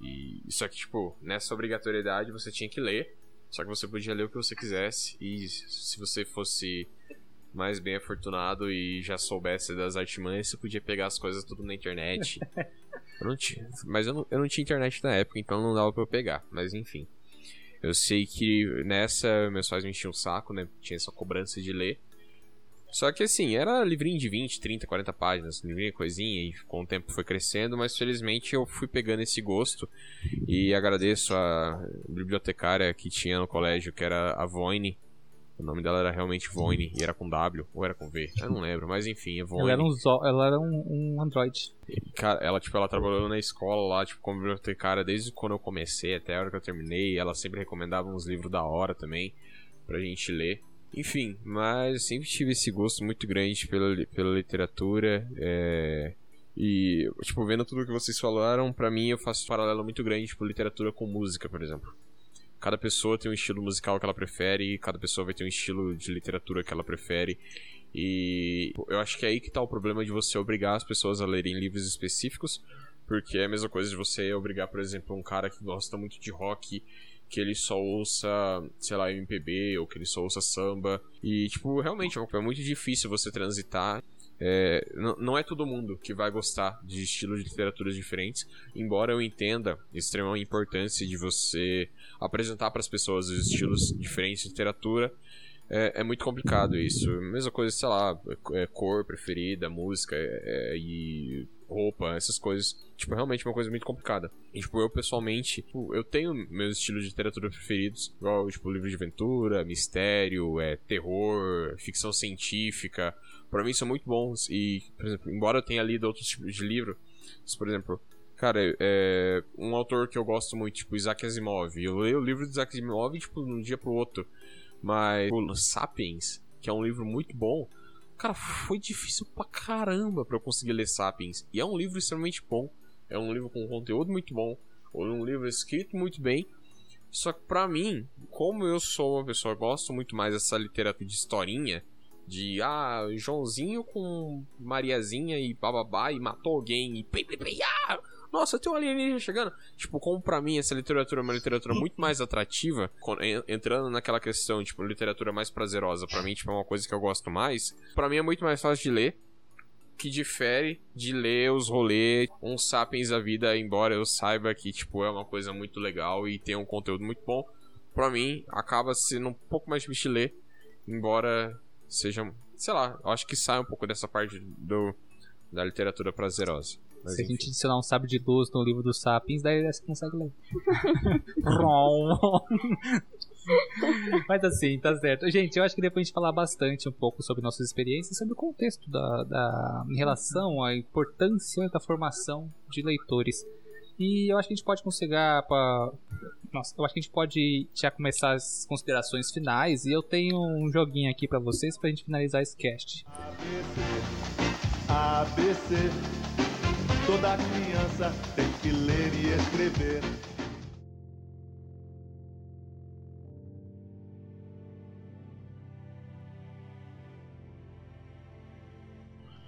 E só que tipo, nessa obrigatoriedade você tinha que ler, só que você podia ler o que você quisesse e se você fosse mais bem afortunado e já soubesse das artimanhas, você podia pegar as coisas tudo na internet. [laughs] eu não tinha, mas eu não, eu não tinha internet na época, então não dava para eu pegar, mas enfim. Eu sei que nessa meus pais me enchiam o saco, né? Tinha essa cobrança de ler. Só que assim, era livrinho de 20, 30, 40 páginas, livrinho coisinha, e com o tempo foi crescendo, mas felizmente eu fui pegando esse gosto e agradeço a bibliotecária que tinha no colégio, que era a Voine. O nome dela era realmente Voine, e era com W, ou era com V, eu não lembro, mas enfim, é Voine. Ela era um, zo ela era um, um Android. E, cara, ela, tipo, ela trabalhou na escola lá, tipo, como bibliotecária desde quando eu comecei até a hora que eu terminei, ela sempre recomendava uns livros da hora também, pra gente ler. Enfim, mas sempre tive esse gosto muito grande pela, pela literatura. É... E, tipo, vendo tudo que vocês falaram, para mim eu faço um paralelo muito grande, tipo, literatura com música, por exemplo. Cada pessoa tem um estilo musical que ela prefere, cada pessoa vai ter um estilo de literatura que ela prefere. E eu acho que é aí que tá o problema de você obrigar as pessoas a lerem livros específicos, porque é a mesma coisa de você obrigar, por exemplo, um cara que gosta muito de rock que ele só ouça, sei lá, MPB ou que ele só ouça samba. E, tipo, realmente é muito difícil você transitar. É, não é todo mundo que vai gostar de estilos de literaturas diferentes, embora eu entenda a extrema importância de você apresentar para as pessoas os estilos diferentes de literatura. É, é, muito complicado isso. Mesma coisa, sei lá, é, cor preferida, música é, e roupa, essas coisas. Tipo, realmente uma coisa muito complicada. E, tipo, eu pessoalmente, tipo, eu tenho meus estilos de literatura preferidos, igual, tipo, livro de aventura, mistério, é, terror, ficção científica. Para mim são muito bons e, por exemplo, embora eu tenha lido outros tipos de livro, por exemplo, Cara, é um autor que eu gosto muito, tipo, Isaac Asimov. Eu leio o livro de Isaac Asimov, tipo, de um dia pro outro. Mas o Sapiens, que é um livro muito bom, Cara, foi difícil pra caramba pra eu conseguir ler Sapiens. E é um livro extremamente bom. É um livro com conteúdo muito bom. Ou um livro escrito muito bem. Só que pra mim, como eu sou uma pessoa que gosto muito mais dessa literatura de historinha, De, ah, Joãozinho com Mariazinha e bababá e matou alguém e pei, pei, pei, ah, nossa, tem um alienígena chegando. Tipo, como pra mim essa literatura é uma literatura muito mais atrativa, entrando naquela questão, tipo, literatura mais prazerosa, pra mim, tipo, é uma coisa que eu gosto mais. Pra mim é muito mais fácil de ler, que difere de ler os rolês, uns sapiens da vida, embora eu saiba que, tipo, é uma coisa muito legal e tem um conteúdo muito bom. Pra mim, acaba sendo um pouco mais difícil de ler, embora seja, sei lá, eu acho que sai um pouco dessa parte do, da literatura prazerosa. Mas Se enfim. a gente adicionar um sábio de luz no livro dos Sapiens, daí você consegue ler. [laughs] [laughs] Mas assim, tá certo. Gente, eu acho que depois a gente falar bastante um pouco sobre nossas experiências, sobre o contexto da, da em relação à importância da formação de leitores. E eu acho que a gente pode conseguir para nossa, eu acho que a gente pode já começar as considerações finais e eu tenho um joguinho aqui para vocês pra gente finalizar esse cast. ABC, ABC. Toda criança tem que ler e escrever.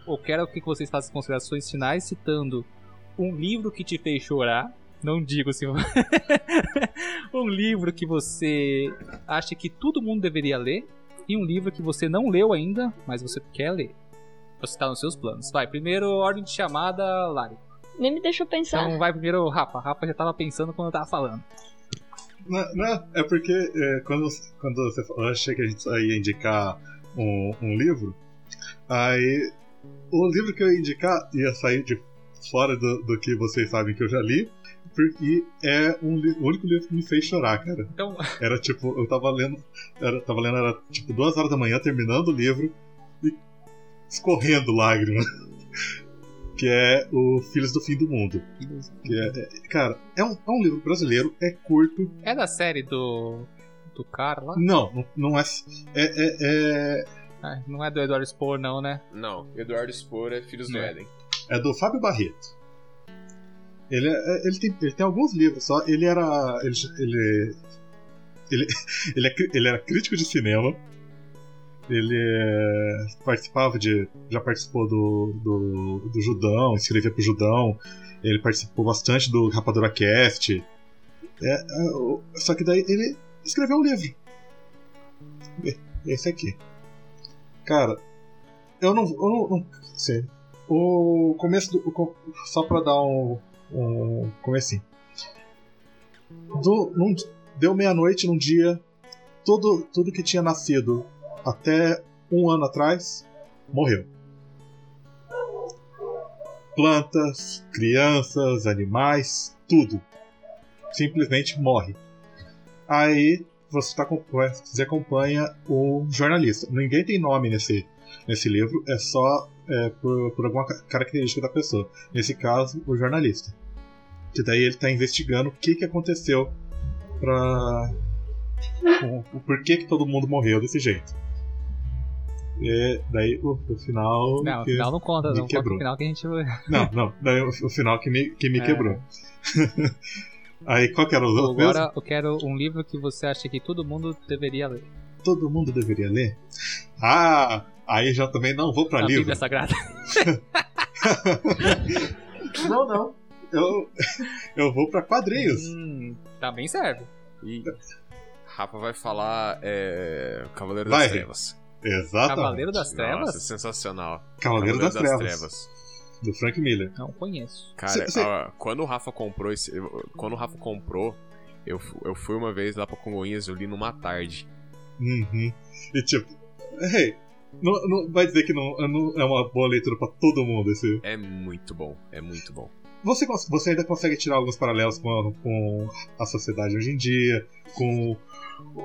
Eu quero que vocês façam considerações finais citando um livro que te fez chorar. Não digo se [laughs] um livro que você acha que todo mundo deveria ler e um livro que você não leu ainda, mas você quer ler. Você está nos seus planos. Vai, primeiro ordem de chamada, Lari. Nem me deixou pensar. Então vai primeiro o Rafa. Rafa já tava pensando quando eu tava falando. Não, não é porque é, quando, quando você eu achei que a gente ia indicar um, um livro, aí o livro que eu ia indicar ia sair de fora do, do que vocês sabem que eu já li, porque é um, o único livro que me fez chorar, cara. Então... Era tipo, eu tava lendo, era, tava lendo, era tipo duas horas da manhã, terminando o livro, escorrendo lágrimas. que é o Filhos do Fim do Mundo. Que é, é, cara, é um, é um livro brasileiro, é curto. É da série do. do cara lá? Não, não, não é. É, é, é... Ah, não é do Eduardo Spohr, não, né? Não, Eduardo Spohr é Filhos do Éden. É do Fábio Barreto. Ele, é, é, ele, tem, ele tem alguns livros só. Ele era. Ele, ele, ele, [laughs] ele, é, ele era crítico de cinema. Ele é, participava de. Já participou do, do, do Judão, escrevia pro Judão. Ele participou bastante do Rapadura Cast. É, é, só que daí ele escreveu um livro. Esse aqui. Cara, eu não. Eu não, não sei. O começo do. Só pra dar um. um comecinho. Do, num, deu meia-noite num dia. Tudo, tudo que tinha nascido até um ano atrás, morreu. Plantas, crianças, animais, tudo. Simplesmente morre. Aí você, tá, você acompanha o jornalista. Ninguém tem nome nesse, nesse livro, é só é, por, por alguma característica da pessoa. Nesse caso, o jornalista. Que daí ele está investigando o que, que aconteceu para o porquê que todo mundo morreu desse jeito. E daí o, o final. Não, o final não conta, não quebrou. conta o final que a gente. [laughs] não, não, daí o, o final que me, que me é. quebrou. [laughs] Aí qual que era o outro? Agora mesmo? eu quero um livro que você acha que todo mundo deveria ler. Todo mundo deveria ler? Ah, aí já também não vou pra A livro. Bíblia Sagrada. [laughs] não, não. Eu, eu vou pra quadrinhos. Hum, também serve. E Rafa vai falar é, Cavaleiro vai. das Trevas. Exatamente. Cavaleiro das Trevas? Nossa, sensacional. Cavaleiro, Cavaleiro das, das, Trevas. Trevas. Do Frank Miller. Não conheço. Cara, cê, cê... Ó, quando o Rafa comprou esse, quando o Rafa comprou, eu, eu fui uma vez lá pra Congonhas, eu li numa tarde. Uhum. E tipo, hey, não, não vai dizer que não, não, é uma boa leitura para todo mundo esse. É muito bom, é muito bom. Você, você ainda consegue tirar alguns paralelos com a, com a sociedade hoje em dia, com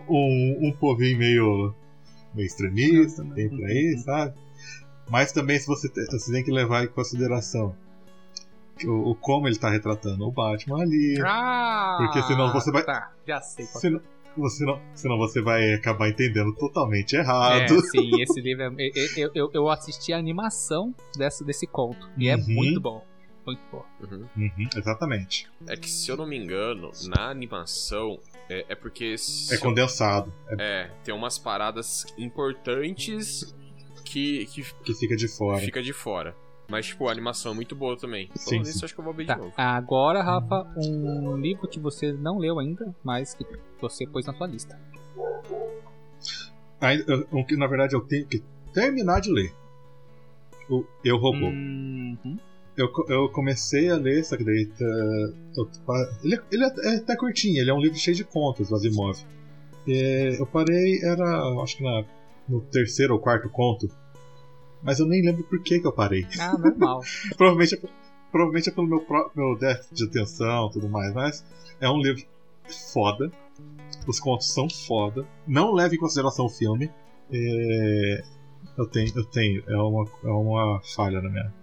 um, um povinho meio meio extremista, tem por aí, sabe? Mas também se você, tem, você tem que levar em consideração o, o como ele está retratando o Batman ali. Ah, porque senão você vai. Tá, já sei. Qual senão, você não, senão você vai acabar entendendo totalmente errado. É, sim, [laughs] esse livro é, eu, eu, eu assisti a animação desse, desse conto. E é uhum. muito bom. Muito bom. Uhum. Uhum, exatamente. É que se eu não me engano, na animação é, é porque. É condensado. É... é, tem umas paradas importantes que, que. Que fica de fora. Fica de fora. Mas, tipo, a animação é muito boa também. Sim, Falando sim. nisso, acho que eu vou ver Tá, de novo. agora, Rafa, um livro que você não leu ainda, mas que você pôs na sua lista. Aí, eu- o que na verdade eu tenho que terminar de ler. O Eu Robô. Uhum. Eu, eu comecei a ler, daí. tá, pa- ele, ele é até curtinho, ele é um livro cheio de contos do Asimov. E eu parei, era acho que na, no terceiro ou quarto conto. Mas eu nem lembro por que, que eu parei. Ah, normal. [laughs] provavelmente, é, provavelmente é pelo meu, meu déficit de atenção e tudo mais, mas é um livro foda. Os contos são foda. Não leve em consideração o filme. É, eu tenho, eu tenho, é uma, é uma falha na minha,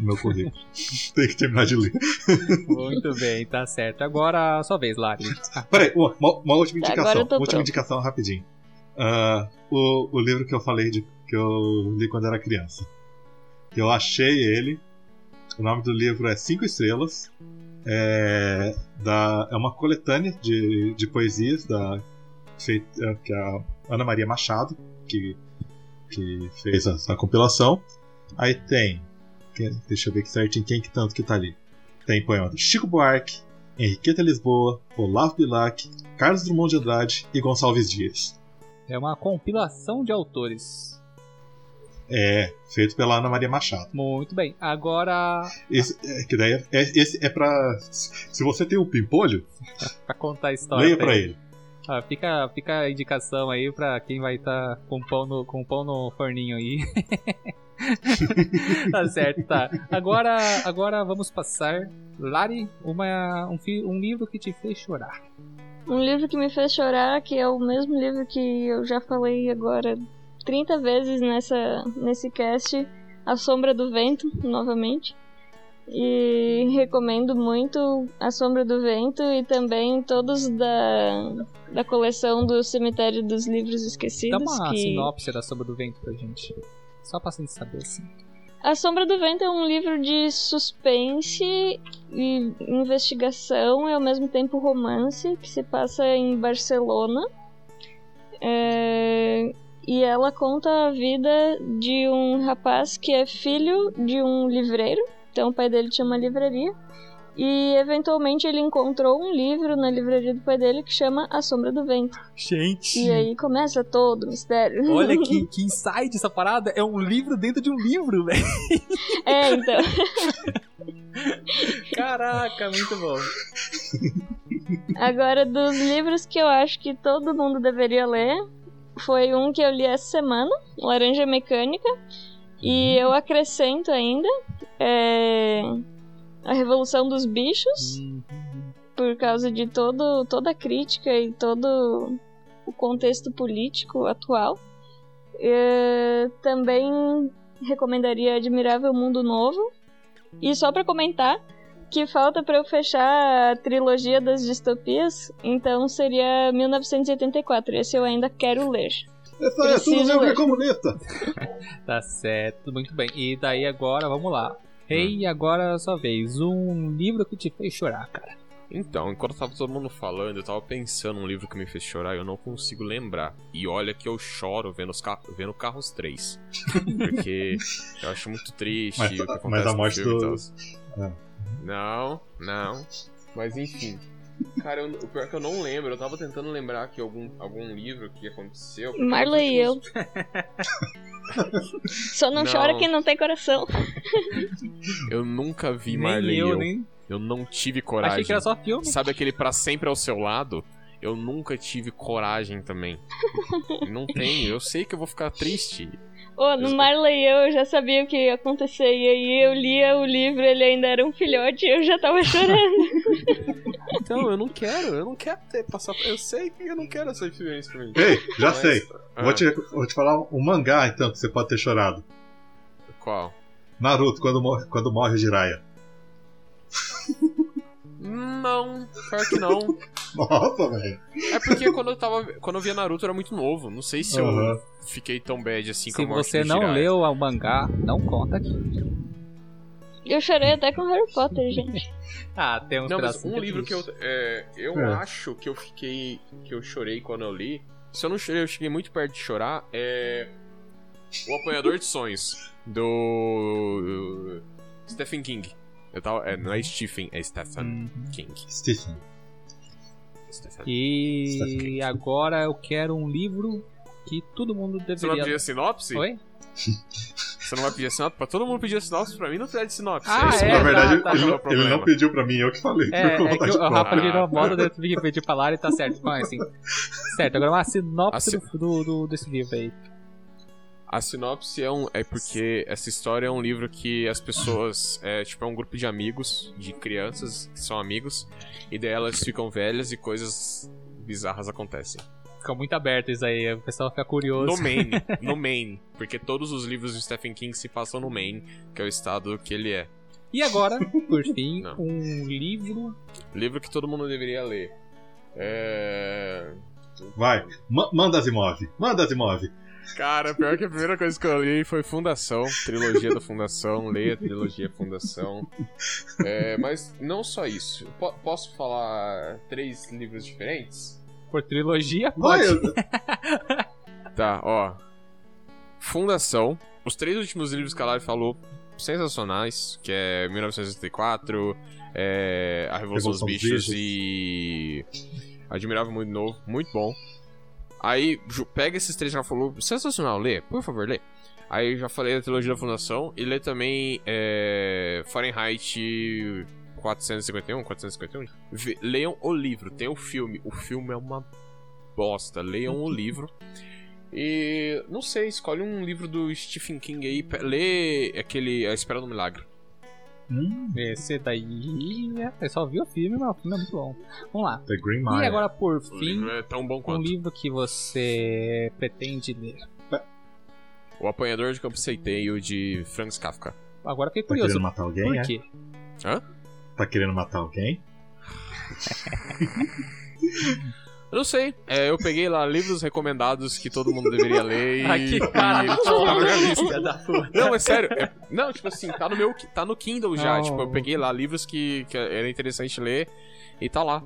no meu currículo. [laughs] Tenho que terminar de ler. Muito bem, tá certo. Agora, a sua vez, Lari. Ah, Peraí, uma, uma última indicação. tô Última pronto. indicação rapidinho. Ah, o, o livro que eu falei de que eu li quando era criança. Eu achei ele. O nome do livro é Cinco Estrelas. É, da, é uma coletânea de, de poesias da feita, que é a Ana Maria Machado que, que fez essa compilação. Aí tem, que- deixa eu ver aqui certinho quem que tanto que tá ali. Tem poema do Chico Buarque, Henriqueta Lisboa, Olavo Bilac, Carlos Drummond de Andrade e Gonçalves Dias. É uma compilação de autores. É, feito pela Ana Maria Machado. Muito bem. Agora, Esse, é, que daí é, é- esse é pra. Se você tem um pimpolho, [laughs] pra contar a história. leia pra ele. Ah, fica, fica a indicação aí pra quem vai estar com, pão no, com pão no forninho aí. [laughs] tá certo, tá. Agora, agora vamos passar. Lari, uma, um, um livro que te fez chorar. Um livro que me fez chorar, que é o mesmo livro que eu já falei agora 30 vezes nessa, nesse cast, A Sombra do Vento, novamente. E recomendo muito A Sombra do Vento e também todos da, da coleção do Cemitério dos Livros Dá Esquecidos. uma que... sinopse da Sombra do Vento pra gente. Só pra gente saber assim. A Sombra do Vento é um livro de suspense e investigação e ao mesmo tempo romance que se passa em Barcelona. É, E ela conta a vida de um rapaz que é filho de um livreiro. Então o pai dele tinha uma livraria. E eventualmente ele encontrou um livro na livraria do pai dele que chama A Sombra do Vento. Gente! E aí começa todo o mistério. Olha que, [laughs] que inside essa parada. É um livro dentro de um livro, [laughs] velho. É, então. Caraca, muito bom. Agora, dos livros que eu acho que todo mundo deveria ler, foi um que eu li essa semana, Laranja Mecânica. E eu acrescento ainda é, A Revolução dos Bichos, por causa de todo, toda a crítica e todo o contexto político atual. É, também recomendaria Admirável Mundo Novo. E só pra comentar, que falta pra eu fechar a trilogia das distopias, então seria 1984. Esse eu ainda quero ler. Essa é tudo Preciso livro ler. comunista! Tá certo, muito bem. E daí agora, vamos lá. Rei, agora é a sua vez. Um livro que te fez chorar, cara. Então, enquanto tava todo mundo falando, eu tava pensando num livro que me fez chorar e eu não consigo lembrar. E olha que eu choro vendo, os ca... vendo Carros 3. [laughs] Porque eu acho muito triste Mas- o que mas acontece a no morte e do- tal. É. Não, não. Mas enfim. Cara, eu- o pior é que eu não lembro. Eu tava tentando lembrar aqui algum, algum livro que aconteceu. Marley e eu. Só não, Não. chora quem não tem coração. Eu nunca vi nem Marley e eu, eu. nem. Eu não tive coragem. Achei que era só filme. Sabe aquele pra sempre ao seu lado? Eu nunca tive coragem também. Não tenho. Eu sei que eu vou ficar triste. Ô, no Marley e eu, eu já sabia o que ia acontecer. E aí eu lia o livro, ele ainda era um filhote e eu já tava chorando. [laughs] Então, eu não quero. Eu não quero ter, passar. Eu sei que eu não quero essa experiência pra mim. Ei, já Mas- sei. Ah, Vou, te, vou te falar um mangá então que você pode ter chorado. Qual? Naruto, quando morre, quando morre o Jiraiya. Não, pior que não. [laughs] Nossa, velho. É porque quando eu tava. Quando eu via Naruto eu era muito novo. Não sei se eu Aham. fiquei tão bad assim com Se a morte você do não Jiraiya. leu o mangá, não conta aqui. Eu chorei até com Harry Potter, gente. [laughs] Ah, tem uns Não, mas um livro que eu. é, eu É. acho que eu fiquei. que eu chorei quando eu li. Se eu não chorei, eu cheguei muito perto de chorar. É. O Apanhador de Sonhos, do Stephen King. Eu tava, é, não é Stephen, é Stephen uhum. King. Stephen. Stephen. E Stephen agora eu quero um livro que todo mundo deveria... Você vai pedir a sinopse? Oi? [laughs] Você não vai pedir sinopse? Pra todo mundo pedir a sinopse, pra mim não pede sinopse. Ah, é, Na verdade, tá, tá, ele, não, ele, não, pediu pra mim, eu que falei. É, [laughs] é que o Rafa virou a moda dentro do pedir pra Lara e tá certo. Mas assim, certo, agora uma sinopse do, do, do, desse livro aí. A sinopse é, um, é porque essa história é um livro que as pessoas. É tipo é um grupo de amigos, de crianças que são amigos, e daí elas ficam velhas e coisas bizarras acontecem. Fica muito aberto isso aí, o pessoal fica curioso. No Maine, [laughs] no Maine. Porque todos os livros de Stephen King se passam no Maine, que é o estado que ele é. E agora, por [laughs] fim, Não. um livro. Livro que todo mundo deveria ler. É. Vai, manda as imóveis, manda as imóveis. Cara, pior que a primeira coisa que eu li foi Fundação, trilogia da Fundação, leia a trilogia Fundação. É, mas não só isso. P posso falar três livros diferentes? Por trilogia? Pode. [laughs] tá, ó. Fundação. Os três últimos livros que a Lari falou, sensacionais, que é 1964, é, A Revolução, Revolução dos Bichos, e Admirável Muito Novo, muito bom. Aí, pega esses três que ela falou, sensacional, lê, por favor, lê. Aí já falei da trilogia da Fundação e lê também é, Fahrenheit 451, 451. leiam o livro, tem o filme. O filme é uma bosta. Leiam o livro. E não sei, escolhe um livro do Stephen King aí, lê aquele A Espera do Milagre. Hum, esse daí. É, eu só vi o filme, mas o filme é muito bom. Vamos lá. The Green Mile. E agora, por fim, é tão bom quanto. um livro que você pretende ler. O Apanhador de Campo Seiteio de Franz Kafka. Agora fiquei curioso. Tá matar alguém, por é? quê? Hã? Tá querendo matar alguém? Eu não sei. É, eu peguei lá livros recomendados que todo mundo deveria ler [laughs] e. Ai, que cara, e, tipo, tá na minha lista. Não, é sério. É, não, tipo assim, tá no meu. Tá no Kindle já. Oh. Tipo, eu peguei lá livros que, que era interessante ler e tá lá.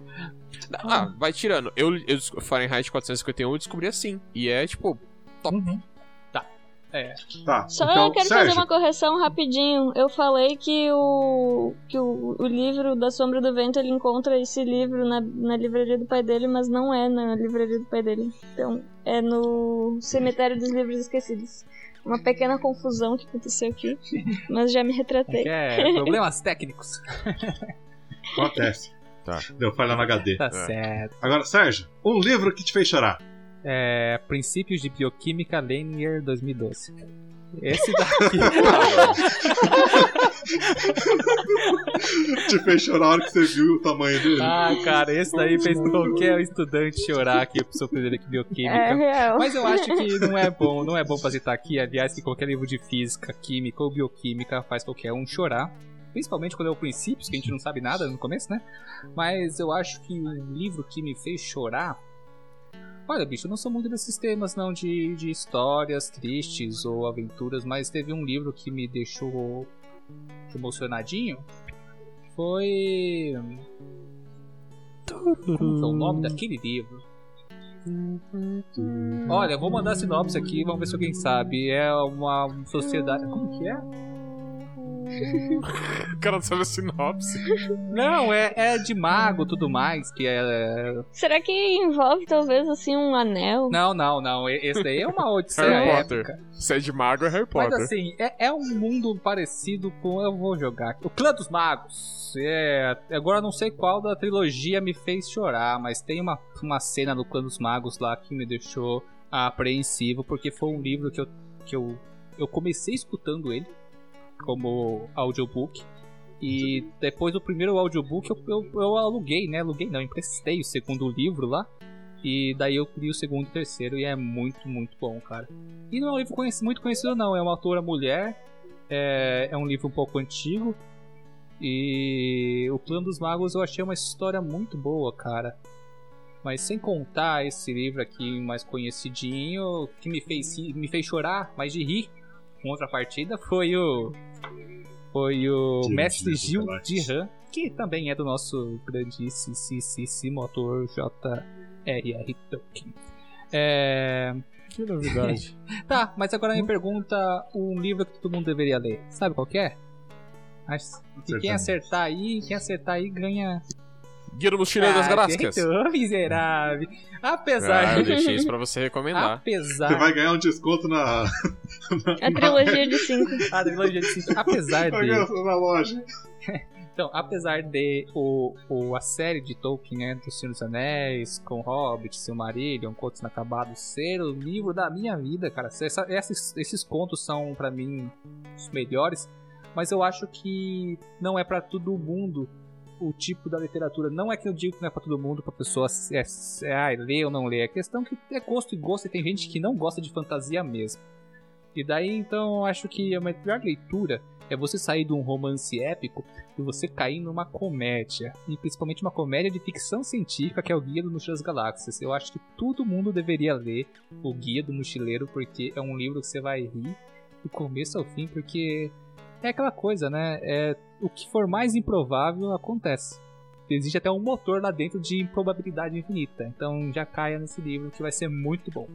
Ah, vai tirando. Eu, eu Fahrenheit 451 eu descobri assim. E é, tipo, top. Uhum. É. Tá. Só então, eu quero Sérgio. fazer uma correção rapidinho. Eu falei que o que o, o livro da Sombra do Vento ele encontra esse livro na, na livraria do pai dele, mas não é na livraria do pai dele. Então é no Cemitério dos Livros Esquecidos. Uma pequena confusão que aconteceu aqui, mas já me retratei. É, problemas técnicos. Acontece. Tá. Deu falha no HD. Tá é. certo. Agora, Sérgio, um livro que te fez chorar é, Princípios de Bioquímica Lanier 2012. Esse daqui. Te fez chorar na hora que você viu o tamanho dele. Ah, cara, esse daí fez qualquer estudante chorar aqui pro seu primeiro de bioquímica. É real. Mas eu acho que não é bom, não é bom pra citar aqui. Aliás, que qualquer livro de física, química ou bioquímica faz qualquer um chorar. Principalmente quando é o princípios, que a gente não sabe nada no começo, né? Mas eu acho que o livro que me fez chorar Olha, bicho, eu não sou muito desses temas, não, de, de histórias tristes ou aventuras, mas teve um livro que me deixou emocionadinho. Foi. Como é o nome daquele livro? Olha, vou mandar a sinopse aqui, vamos ver se alguém sabe. É uma sociedade. Como que é? [laughs] o cara não sabe a sinopse. Não, é, é de mago tudo mais, que é. Será que envolve talvez assim um anel? Não, não, não. Esse daí é uma [laughs] odisseia Harry Potter. Se é de mago, é Harry Potter. Mas assim, é, é um mundo parecido com. Eu vou jogar aqui. O Clã dos Magos. É, agora não sei qual da trilogia me fez chorar, mas tem uma, uma cena no Clã dos Magos lá que me deixou apreensivo, porque foi um livro que eu, que eu, eu comecei escutando ele como audiobook. E depois do primeiro audiobook eu, eu, eu aluguei, né? Aluguei não, emprestei o segundo livro lá. E daí eu li o segundo e o terceiro e é muito, muito bom, cara. E não é um livro conhecido, muito conhecido não, é uma autora mulher. É, é um livro um pouco antigo. E o Plano dos Magos eu achei uma história muito boa, cara. Mas sem contar esse livro aqui mais conhecidinho, que me fez, me fez chorar, mas de rir, contrapartida foi o foi o Sim, Mestre Gil Dihan, que também é do nosso grandíssimo autor J.R.R. Tolkien. É... Que novidade. [laughs] tá, mas agora me pergunta um livro que todo mundo deveria ler. Sabe qual é? Mas, e quem acertar aí, quem acertar aí ganha. Guia do Mochileiro ah, das. Então, miserável. Apesar. Ah, eu deixei [laughs] isso pra você recomendar. Apesar. Você vai ganhar um desconto na. [laughs] [laughs] A trilogia de 5. A trilogia de 5. Apesar de. Na loja. Então, apesar de o, o, a série de Tolkien, né, do Senhor dos Anéis, com Hobbit, Silmarillion, Contos Inacabados, ser o livro da minha vida, cara. Essa, esses, esses contos são, para mim, os melhores, mas eu acho que não é para todo mundo o tipo da literatura. Não é que eu digo que não é pra todo mundo, pra pessoa é, é, é, ler ou não ler. É questão que é gosto e gosto, e tem gente que não gosta de fantasia mesmo. E daí, então, acho que a melhor leitura é você sair de um romance épico e você cair numa comédia. E principalmente uma comédia de ficção científica que é o Guia do Mochileiro das Galáxias. Eu acho que todo mundo deveria ler o Guia do Mochileiro porque é um livro que você vai rir do começo ao fim, porque é aquela coisa, né? É, o que for mais improvável acontece. Existe até um motor lá dentro de improbabilidade infinita. Então já caia nesse livro que vai ser muito bom.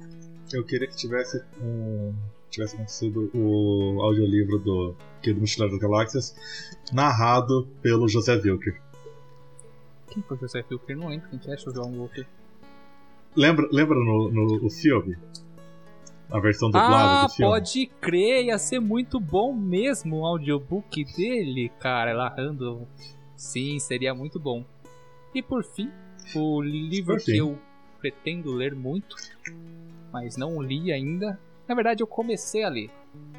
Eu queria que tivesse um tivesse acontecido o audiolivro do que do Mochileiro das Galáxias, narrado pelo José Wilker. Quem foi o José Wilker? Não lembro quem que é o João Wilker. Lembra, lembra no, no, no filme? A versão dublada ah, do filme? pode crer, ia ser muito bom mesmo o audiobook dele, cara, narrando. Sim, seria muito bom. E por fim, o livro que eu pretendo ler muito, mas não li ainda, na verdade, eu comecei a ler.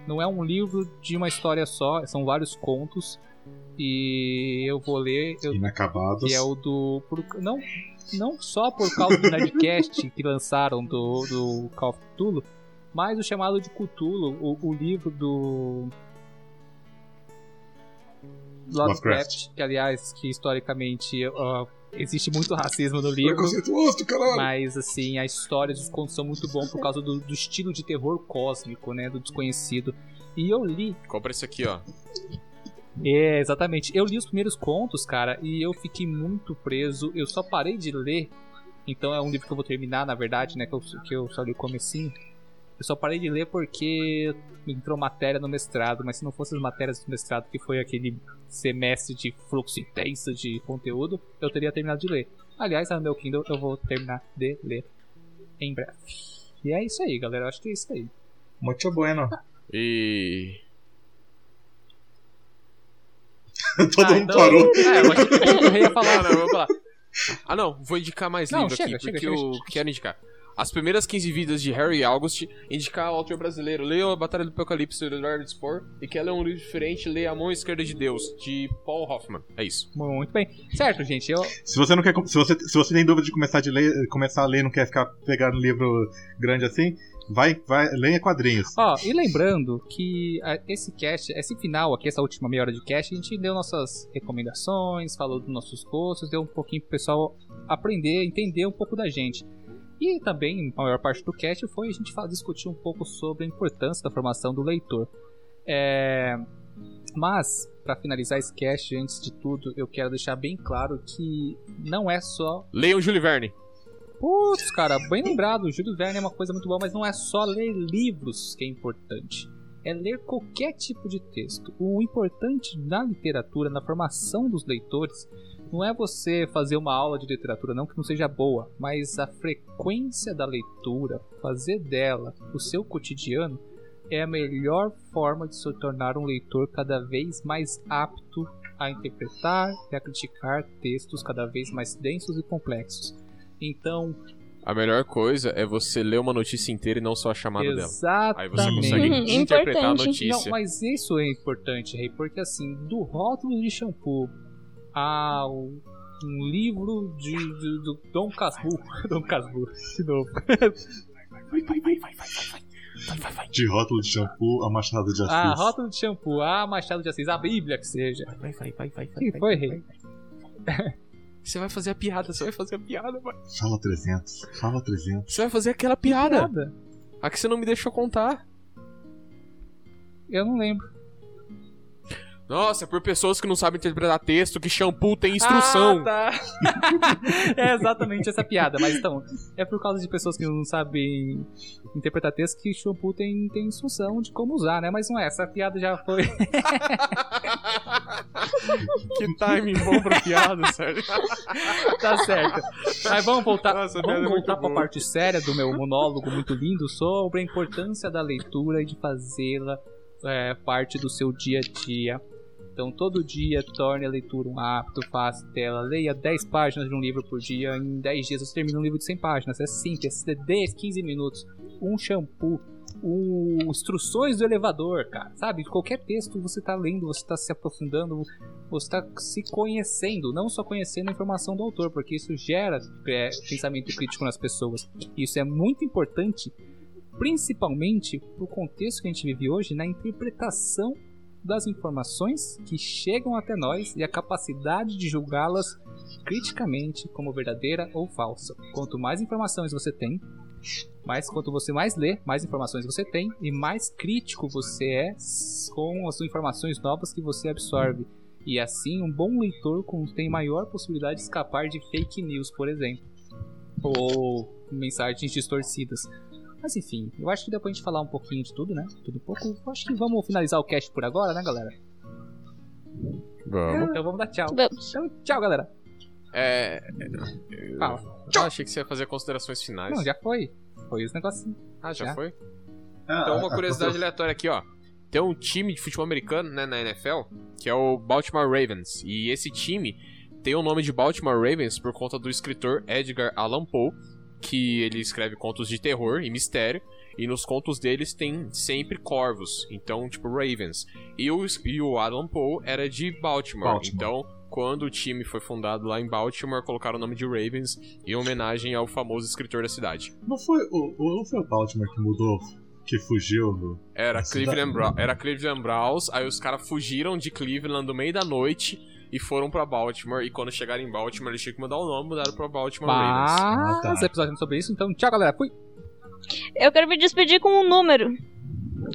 Não é um livro de uma história só, são vários contos. E eu vou ler. Eu, Inacabados. Que é o do. Por, não, não só por causa do Nerdcast que lançaram do, do Call of Cthulhu, mas o chamado de Cthulhu, o, o livro do. Lovecraft, Lovecraft, que aliás, que historicamente uh, Existe muito racismo no livro. Mas, assim, a história dos contos são muito bom por causa do, do, estilo de terror cósmico, né? Do desconhecido. E eu li. Compra esse aqui, ó. É, exatamente. Eu li os primeiros contos, cara, e eu fiquei muito preso. Eu só parei de ler. Então é um livro que eu vou terminar, na verdade, né? Que eu, que eu só li o comecinho. Eu só parei de ler porque entrou matéria no mestrado, mas se não fossem as matérias do mestrado, que foi aquele semestre de fluxo intenso de conteúdo, eu teria terminado de ler. Aliás, no meu Kindle eu vou terminar de ler em breve. E é isso aí, galera. Eu acho que é isso aí. Muito bueno. E. [laughs] Todo ah, mundo então... parou. É, eu achei que eu ia falar, não, eu vou falar. Ah, não, vou indicar mais livro chega, aqui, chega, porque chega, eu quero indicar as primeiras 15 vidas de Harry August, indicar o autor brasileiro, leia a Batalha do Apocalipse do Edward Spohr, e que ela é um livro diferente, leia A Mão Esquerda de Deus, de Paul Hoffman. É isso. Muito bem. Certo, gente, eu... Se você não quer, se você, se você tem dúvida de começar, de ler, começar a ler não quer ficar pegando um livro grande assim, vai, vai, leia quadrinhos. Ó, e lembrando que esse cast, esse final aqui, essa última meia hora de cast, a gente deu nossas recomendações, falou dos nossos gostos, deu um pouquinho pro pessoal aprender, entender um pouco da gente. E também, a maior parte do cast foi a gente discutir um pouco sobre a importância da formação do leitor. É... Mas, para finalizar esse cast, antes de tudo, eu quero deixar bem claro que não é só. Leiam Júlio Verne. Putz, cara, bem lembrado. O Júlio Verne é uma coisa muito boa, mas não é só ler livros que é importante. É ler qualquer tipo de texto. O importante na literatura, na formação dos leitores, não é você fazer uma aula de literatura, não que não seja boa, mas a frequência da leitura, fazer dela o seu cotidiano, é a melhor forma de se tornar um leitor cada vez mais apto a interpretar e a criticar textos cada vez mais densos e complexos. Então, a melhor coisa é você ler uma notícia inteira e não só a chamada Exatamente. dela. Aí você consegue uhum, interpretar a notícia. Não, mas isso é importante, Rei, porque assim, do rótulo de shampoo a um, livro de, de, do Dom Casmurro. Dom Casmurro, de novo. Vai, vai, vai, vai, vai, vai. Vai, vai, vai. De rótulo de shampoo a Machado de Assis. Ah, rótulo de shampoo a Machado de Assis. A Bíblia que seja. Vai, vai, vai, vai. Quem foi, rei? Você vai fazer a piada, você vai fazer a piada, vai. Fala 300, fala 300. Você vai fazer aquela piada. piada. A que você não me deixou contar. Eu não lembro. Nossa, é por pessoas que não sabem interpretar texto, que shampoo tem instrução. Ah, tá. [laughs] é exatamente essa piada. Mas então, é por causa de pessoas que não sabem interpretar texto que shampoo tem, tem instrução de como usar, né? Mas não é, essa piada já foi. [laughs] que timing bom pra piada, sério. [laughs] tá certo. Mas vamos voltar, Nossa, vamos é voltar pra boa. parte séria do meu monólogo muito lindo sobre a importância da leitura e de fazê-la é, parte do seu dia a dia então, todo dia, torne a leitura um hábito, faça tela, leia 10 páginas de um livro por dia. Em 10 dias você termina um livro de 100 páginas. É simples, é 10, 15 minutos. Um shampoo, um... instruções do elevador, cara. Sabe? Qualquer texto você está lendo, você está se aprofundando, você está se conhecendo. Não só conhecendo a informação do autor, porque isso gera é, pensamento crítico nas pessoas. Isso é muito importante, principalmente para o contexto que a gente vive hoje, na interpretação das informações que chegam até nós e a capacidade de julgá-las criticamente como verdadeira ou falsa. Quanto mais informações você tem, mais quanto você mais lê, mais informações você tem e mais crítico você é com as informações novas que você absorve. E assim, um bom leitor tem maior possibilidade de escapar de fake news, por exemplo, ou mensagens distorcidas. Mas enfim, eu acho que depois a gente falar um pouquinho de tudo, né? Tudo um pouco. Eu acho que vamos finalizar o cast por agora, né, galera? Vamos. Então vamos dar tchau. Vamos. Então, tchau, galera. É. Fala. Eu achei que você ia fazer considerações finais. Não, já foi. Foi os negocinhos. Ah, já, já. foi? Ah, então, uma curiosidade aleatória aqui, ó. Tem um time de futebol americano, né, na NFL, que é o Baltimore Ravens. E esse time tem o nome de Baltimore Ravens por conta do escritor Edgar Allan Poe, que ele escreve contos de terror e mistério. E nos contos deles tem sempre corvos, então, tipo, ravens. E o, e o Adam Poe era de Baltimore, Baltimore, então, quando o time foi fundado lá em Baltimore, colocaram o nome de Ravens em homenagem ao famoso escritor da cidade. Não foi o, não foi o Baltimore que mudou que fugiu Era Cleveland, Brown, era Cleveland Browns, aí os caras fugiram de Cleveland no meio da noite e foram pra Baltimore. E quando chegaram em Baltimore, eles tinham que mudar o nome, mudaram pra Baltimore Mas... Ravens. Ah, tá. episódio sobre isso, então tchau, galera. Fui. Eu quero me despedir com um número.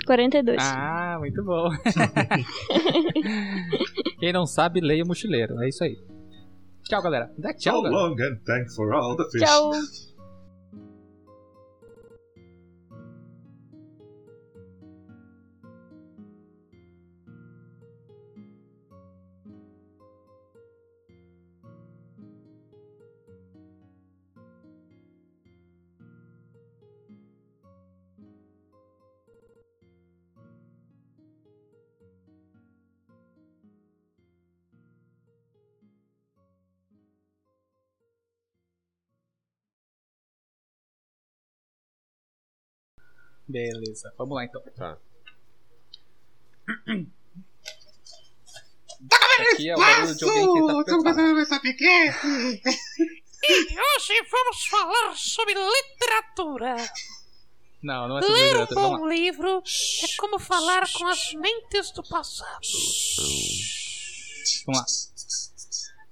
42. Ah, muito bom. [laughs] Quem não sabe, leia o mochileiro. É isso aí. Tchau, galera. Dá tchau, so galera. long and thank for all the fish. Tchau. Beleza, vamos lá então. Tá. Aqui é o barulho de alguém que tá E hoje vamos falar sobre literatura. Não, não é sobre Ler literatura. um bom livro é como falar com as mentes do passado. Vamos lá.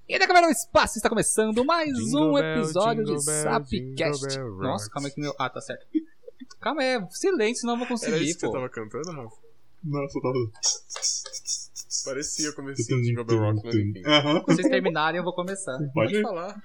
E da câmera no espaço está começando mais jingle um episódio bell, de Sapcast. Nossa, calma aí que meu. Ah, tá certo. Calma aí, silêncio, senão eu vou conseguir, Era isso pô. que você tava cantando, Rafa? Não, só tava... Parecia começar de Jingle Bell Rock, mas enfim. Uhum. Quando vocês terminarem, eu vou começar. Pode, Pode falar.